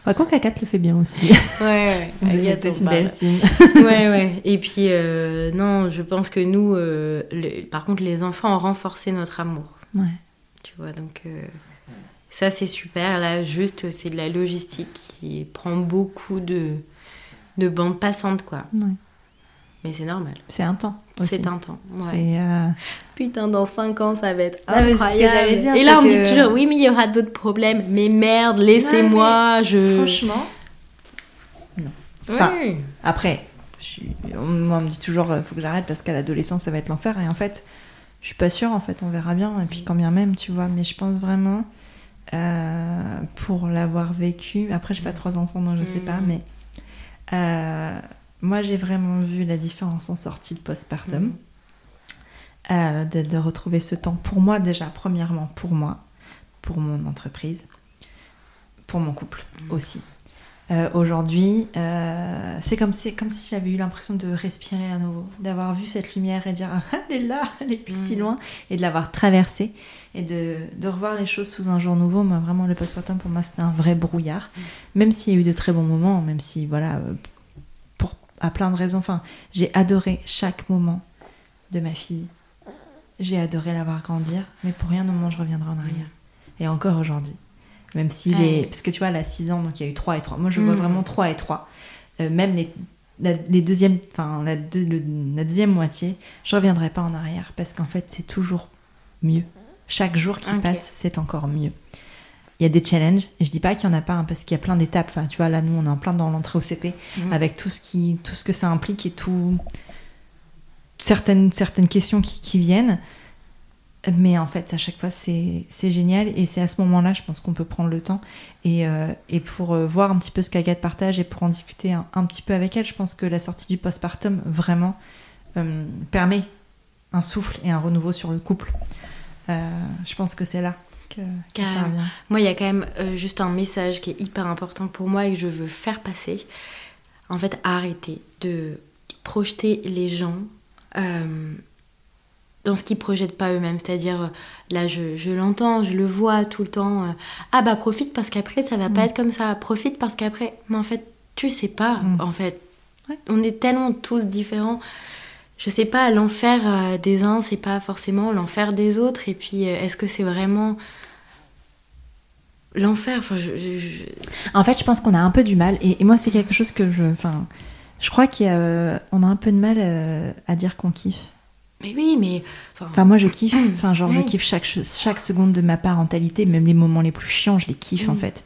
Par contre, K4 le fait bien aussi. Ouais, *laughs* ouais. Vous êtes peut-être une belle team. ouais, ouais. *laughs* Et puis, euh, non, je pense que nous, euh, par contre, les enfants ont renforcé notre amour. Ouais. Tu vois, donc euh, ça, c'est super. Là, juste, c'est de la logistique qui prend beaucoup de, de bandes passantes, quoi. Ouais. Mais c'est normal. C'est un temps. C'est un temps. Euh, Putain, dans 5 ans, ça va être incroyable. dire, Et là, on me dit toujours, oui, mais il y aura d'autres problèmes. Mais merde, laissez-moi. Je... Franchement, non. oui. Après, je moi, on me dit toujours, il euh, faut que j'arrête parce qu'à l'adolescence, ça va être l'enfer. Et en fait, je suis pas sûre. En fait, on verra bien. Et puis, quand bien même, tu vois. Mais je pense vraiment, euh, pour l'avoir vécu. Après, j'ai pas trois enfants, donc je sais pas. Mm. Mais moi, j'ai vraiment vu la différence en sortie de postpartum. Euh, de, retrouver ce temps pour moi déjà, premièrement pour moi, pour mon entreprise, pour mon couple mhm. aussi. Euh, aujourd'hui, euh, c'est comme si, comme si j'avais eu l'impression de respirer à nouveau, d'avoir vu cette lumière et dire ah, elle est là, *laughs* elle est plus si mhm. loin, et de l'avoir traversée et de, de, revoir les choses sous un jour nouveau. Moi, vraiment, le postpartum pour moi c'était un vrai brouillard, même s'il y a eu de très bons moments, même si voilà à plein de raisons. Enfin, j'ai adoré chaque moment de ma fille. J'ai adoré la voir grandir, mais pour rien au monde je reviendrai en arrière. Et encore aujourd'hui. Même s'il est. Parce que tu vois, elle a 6 ans, donc il y a eu 3 et 3. Moi, je vois mm. vraiment 3 et 3. Euh, même les, les deuxièmes, enfin, la, la, deuxième moitié, je reviendrai pas en arrière parce qu'en fait, c'est toujours mieux. Chaque jour qui passe, c'est encore mieux il y a des challenges. Je dis pas qu'il y en a pas, parce qu'il y a plein d'étapes. Enfin, tu vois, là, nous, on est en plein dans l'entrée au CP, mhm. avec tout ce, qui, tout ce que ça implique et tout. Certaines, certaines questions qui, qui viennent. Mais en fait, à chaque fois, c'est génial. Et c'est à ce moment-là, je pense qu'on peut prendre le temps. Et, euh, et pour euh, voir un petit peu ce qu'Agathe partage et pour en discuter un, petit peu avec elle, je pense que la sortie du postpartum, vraiment, euh, permet un souffle et un renouveau sur le couple. je pense que c'est là moi, il y a quand même euh, juste un message qui est hyper important pour moi et que je veux faire passer. En fait, arrêter de projeter les gens euh, dans ce qu'ils projettent pas eux-mêmes. C'est-à-dire, euh, là, je, je l'entends, je le vois tout le temps. ah bah profite parce qu'après, ça va pas mm. être comme ça. Profite parce qu'après... Mais en fait, tu sais pas. Mm. En fait, on est tellement tous différents je sais pas, l'enfer des uns, c'est pas forcément l'enfer des autres. Et puis, est-ce que c'est vraiment l'enfer? Enfin, je, En fait, je pense qu'on a un peu du mal. Et, moi, c'est quelque chose que je. Enfin, je crois qu'on a, a un peu de mal euh, à dire qu'on kiffe. Mais oui, mais. Enfin, moi, je kiffe. *clears throat* Enfin, genre, je kiffe chaque, chaque seconde de ma parentalité, même les moments les plus chiants, je les kiffe en fait.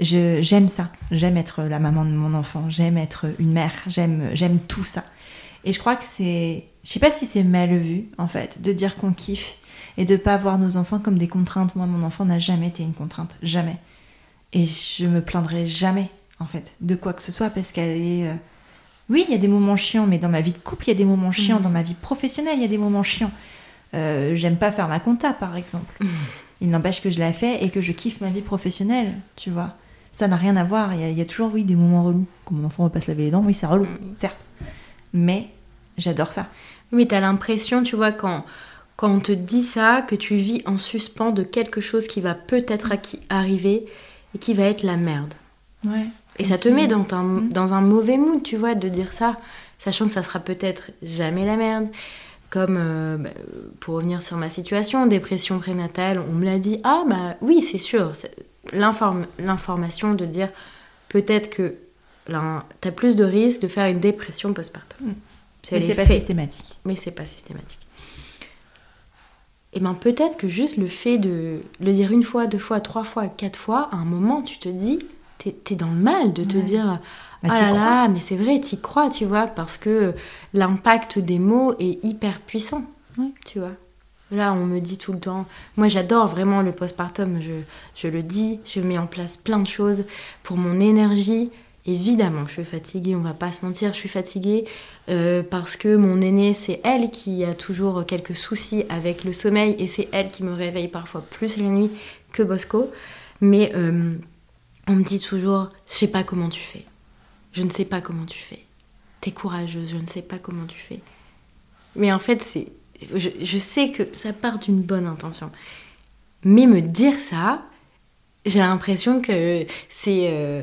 J'aime ça. J'aime être la maman de mon enfant. J'aime être une mère. J'aime j'aime tout ça. Et je crois que c'est. Je sais pas si c'est mal vu, en fait, de dire qu'on kiffe et de pas voir nos enfants comme des contraintes. Moi, mon enfant n'a jamais été une contrainte. Jamais. Et je me plaindrai jamais, en fait, de quoi que ce soit parce qu'elle est. Euh, oui, il y a des moments chiants, mais dans ma vie de couple, il y a des moments chiants. Mm. Dans ma vie professionnelle, il y a des moments chiants. Euh, j'aime pas faire ma compta, par exemple. Mm. Il n'empêche que je la fais et que je kiffe ma vie professionnelle, tu vois. Ça n'a rien à voir. Il y, a, toujours, oui, des moments relous. Comme mon enfant ne va pas se laver les dents, oui, c'est relou, mm. certes. Mais j'adore ça. Mais tu as l'impression, tu vois, quand, quand on te dit ça, que tu vis en suspens de quelque chose qui va peut-être arriver et qui va être la merde. Ouais. Et ça te met dans un, mm. dans un mauvais mood, tu vois, de dire ça, sachant que ça sera peut-être jamais la merde. Comme euh, bah, pour revenir sur ma situation, dépression prénatale, on me l'a dit, ah bah oui, c'est sûr, l'information de dire peut-être que tu as plus de risques de faire une dépression postpartum. Mm. Mais c'est pas systématique. Mais c'est pas systématique. Et bien peut-être que juste le fait de le dire une fois, deux fois, trois fois, quatre fois, à un moment, tu te dis, t'es es dans le mal de te dire bah, ah là là, mais c'est vrai, t'y crois, tu vois, parce que l'impact des mots est hyper puissant, tu vois. Là, on me dit tout le temps, moi j'adore vraiment le postpartum, je, je le dis, je mets en place plein de choses pour mon énergie. Évidemment, je suis fatiguée, on va pas se mentir, je suis fatiguée euh, parce que mon aînée, c'est elle qui a toujours quelques soucis avec le sommeil et c'est elle qui me réveille parfois plus la nuit que Bosco. Mais euh, on me dit toujours, je sais pas comment tu fais. Je ne sais pas comment tu fais. T'es courageuse, je ne sais pas comment tu fais. Mais en fait, c'est, je, sais que ça part d'une bonne intention. Mais me dire ça, j'ai l'impression que c'est euh,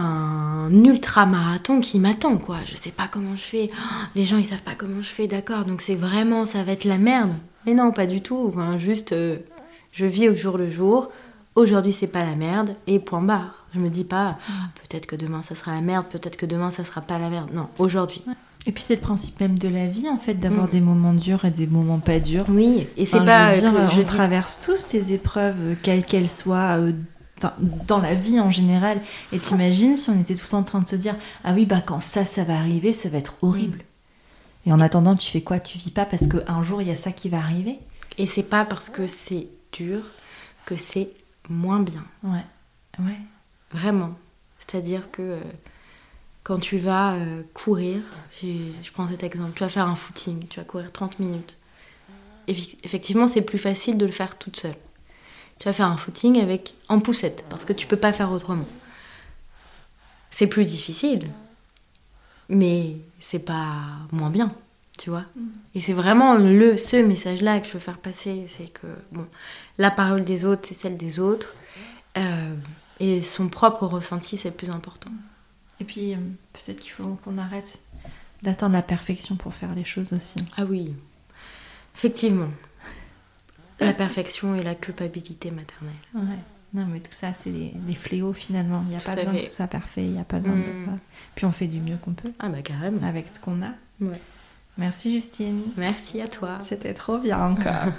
un ultra marathon qui m'attend, quoi. Je sais pas comment je fais. Oh, les gens, ils savent pas comment je fais, d'accord. Donc c'est vraiment, ça va être la merde. Mais non, pas du tout. juste, euh, je vis au jour le jour aujourd'hui c'est pas la merde et point barre. Je me dis pas peut-être que demain ça sera la merde, peut-être que demain ça sera pas la merde. Non, aujourd'hui. Et puis c'est le principe même de la vie en fait d'avoir mm. des moments durs et des moments pas durs. Oui, et c'est pas je, dire, je traverse tous ces épreuves quelles qu'elles soient euh, dans la vie en général et t'imagines si on était tous en train de se dire ah oui bah quand ça ça va arriver, ça va être horrible. Et en attendant, tu fais quoi? Tu vis pas parce qu'un jour il y a ça qui va arriver? Et c'est pas parce que c'est dur que c'est moins bien. Ouais, ouais. Vraiment. C'est-à-dire que euh, quand tu vas euh, courir, je prends cet exemple, tu vas faire un footing, tu vas courir 30 minutes. effectivement, c'est plus facile de le faire toute seule. Tu vas faire un footing avec en poussette, parce que tu peux pas faire autrement. C'est plus difficile, mais c'est pas moins bien, tu vois. Mm. Et c'est vraiment le, ce message-là que je veux faire passer, c'est que bon, la parole des autres, c'est celle des autres. Euh, et son propre ressenti, c'est le plus important. Et puis, euh, peut-être qu'il faut qu'on arrête d'attendre la perfection pour faire les choses aussi. Ah oui, effectivement. La perfection et la culpabilité maternelle. Ouais. Non, mais tout ça, c'est des, fléaux finalement. Il n'y a pas besoin que ce soit parfait. Il a pas besoin de... Mm. Puis on fait du mieux qu'on peut. Ah bah carrément. Avec ce qu'on a. Ouais. Merci Justine. Merci à toi. C'était trop bien *laughs* encore.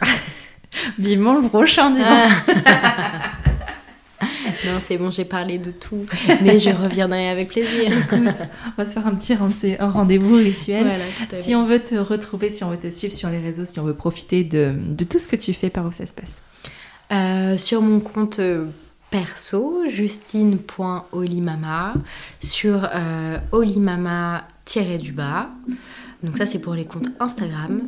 Vivement le prochain, dis donc. *laughs* non, c'est bon, j'ai parlé de tout, mais je *laughs* reviendrai avec plaisir. on va se faire un petit rendez-vous rituel. si on veut te retrouver, si on veut te suivre sur les réseaux, si on veut profiter de, tout ce que tu fais, par où ça se passe? Euh, Sur mon compte euh, perso, justine.olimama, sur euh, olimama-du-bas. Donc ça c'est pour les comptes Instagram.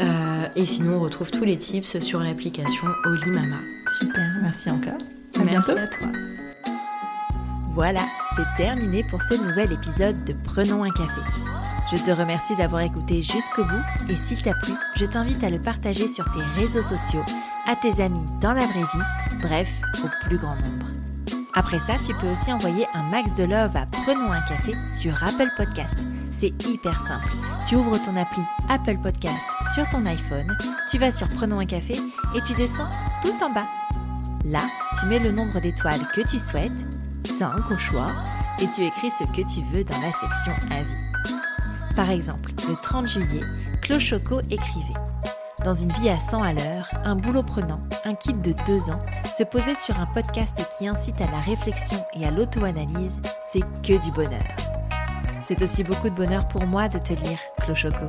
Euh, et sinon on retrouve tous les tips sur l'application Olimama. Super, merci encore. À merci à toi. Voilà, c'est terminé pour ce nouvel épisode de Prenons un café. Je te remercie d'avoir écouté jusqu'au bout et s'il t'a plu, je t'invite à le partager sur tes réseaux sociaux, à tes amis dans la vraie vie, bref, au plus grand nombre. Après ça, tu peux aussi envoyer un max de love à Prenons un café sur Apple Podcast. C'est hyper simple. Tu ouvres ton appli Apple Podcast sur ton iPhone, tu vas sur Prenons un café et tu descends tout en bas. Là, tu mets le nombre d'étoiles que tu souhaites, 5 au choix, et tu écris ce que tu veux dans la section Avis. Par exemple, le 30 juillet, Clochoco écrivait Dans une vie à 100 à l'heure, un boulot prenant, un kit de 2 ans, se poser sur un podcast qui incite à la réflexion et à l'auto-analyse, c'est que du bonheur. C'est aussi beaucoup de bonheur pour moi de te lire, Clochoco.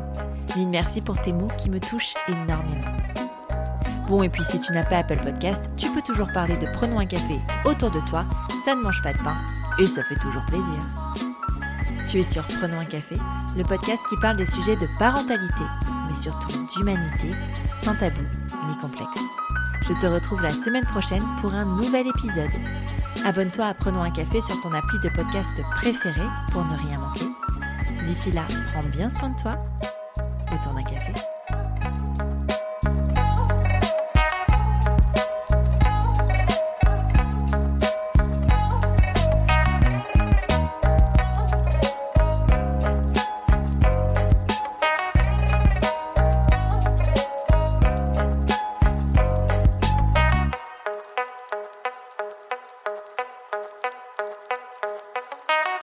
Mille merci pour tes mots qui me touchent énormément. Bon, et puis si tu n'as pas Apple Podcast, tu peux toujours parler de Prenons un café autour de toi, ça ne mange pas de pain, et ça fait toujours plaisir. Tu es sur Prenons un café, le podcast qui parle des sujets de parentalité, mais surtout d'humanité, sans tabou ni complexe. Je te retrouve la semaine prochaine pour un nouvel épisode. Abonne-toi à Prenons un café sur ton appli de podcast préféré pour ne rien manquer. D'ici là, prends bien soin de toi. Autour d'un café.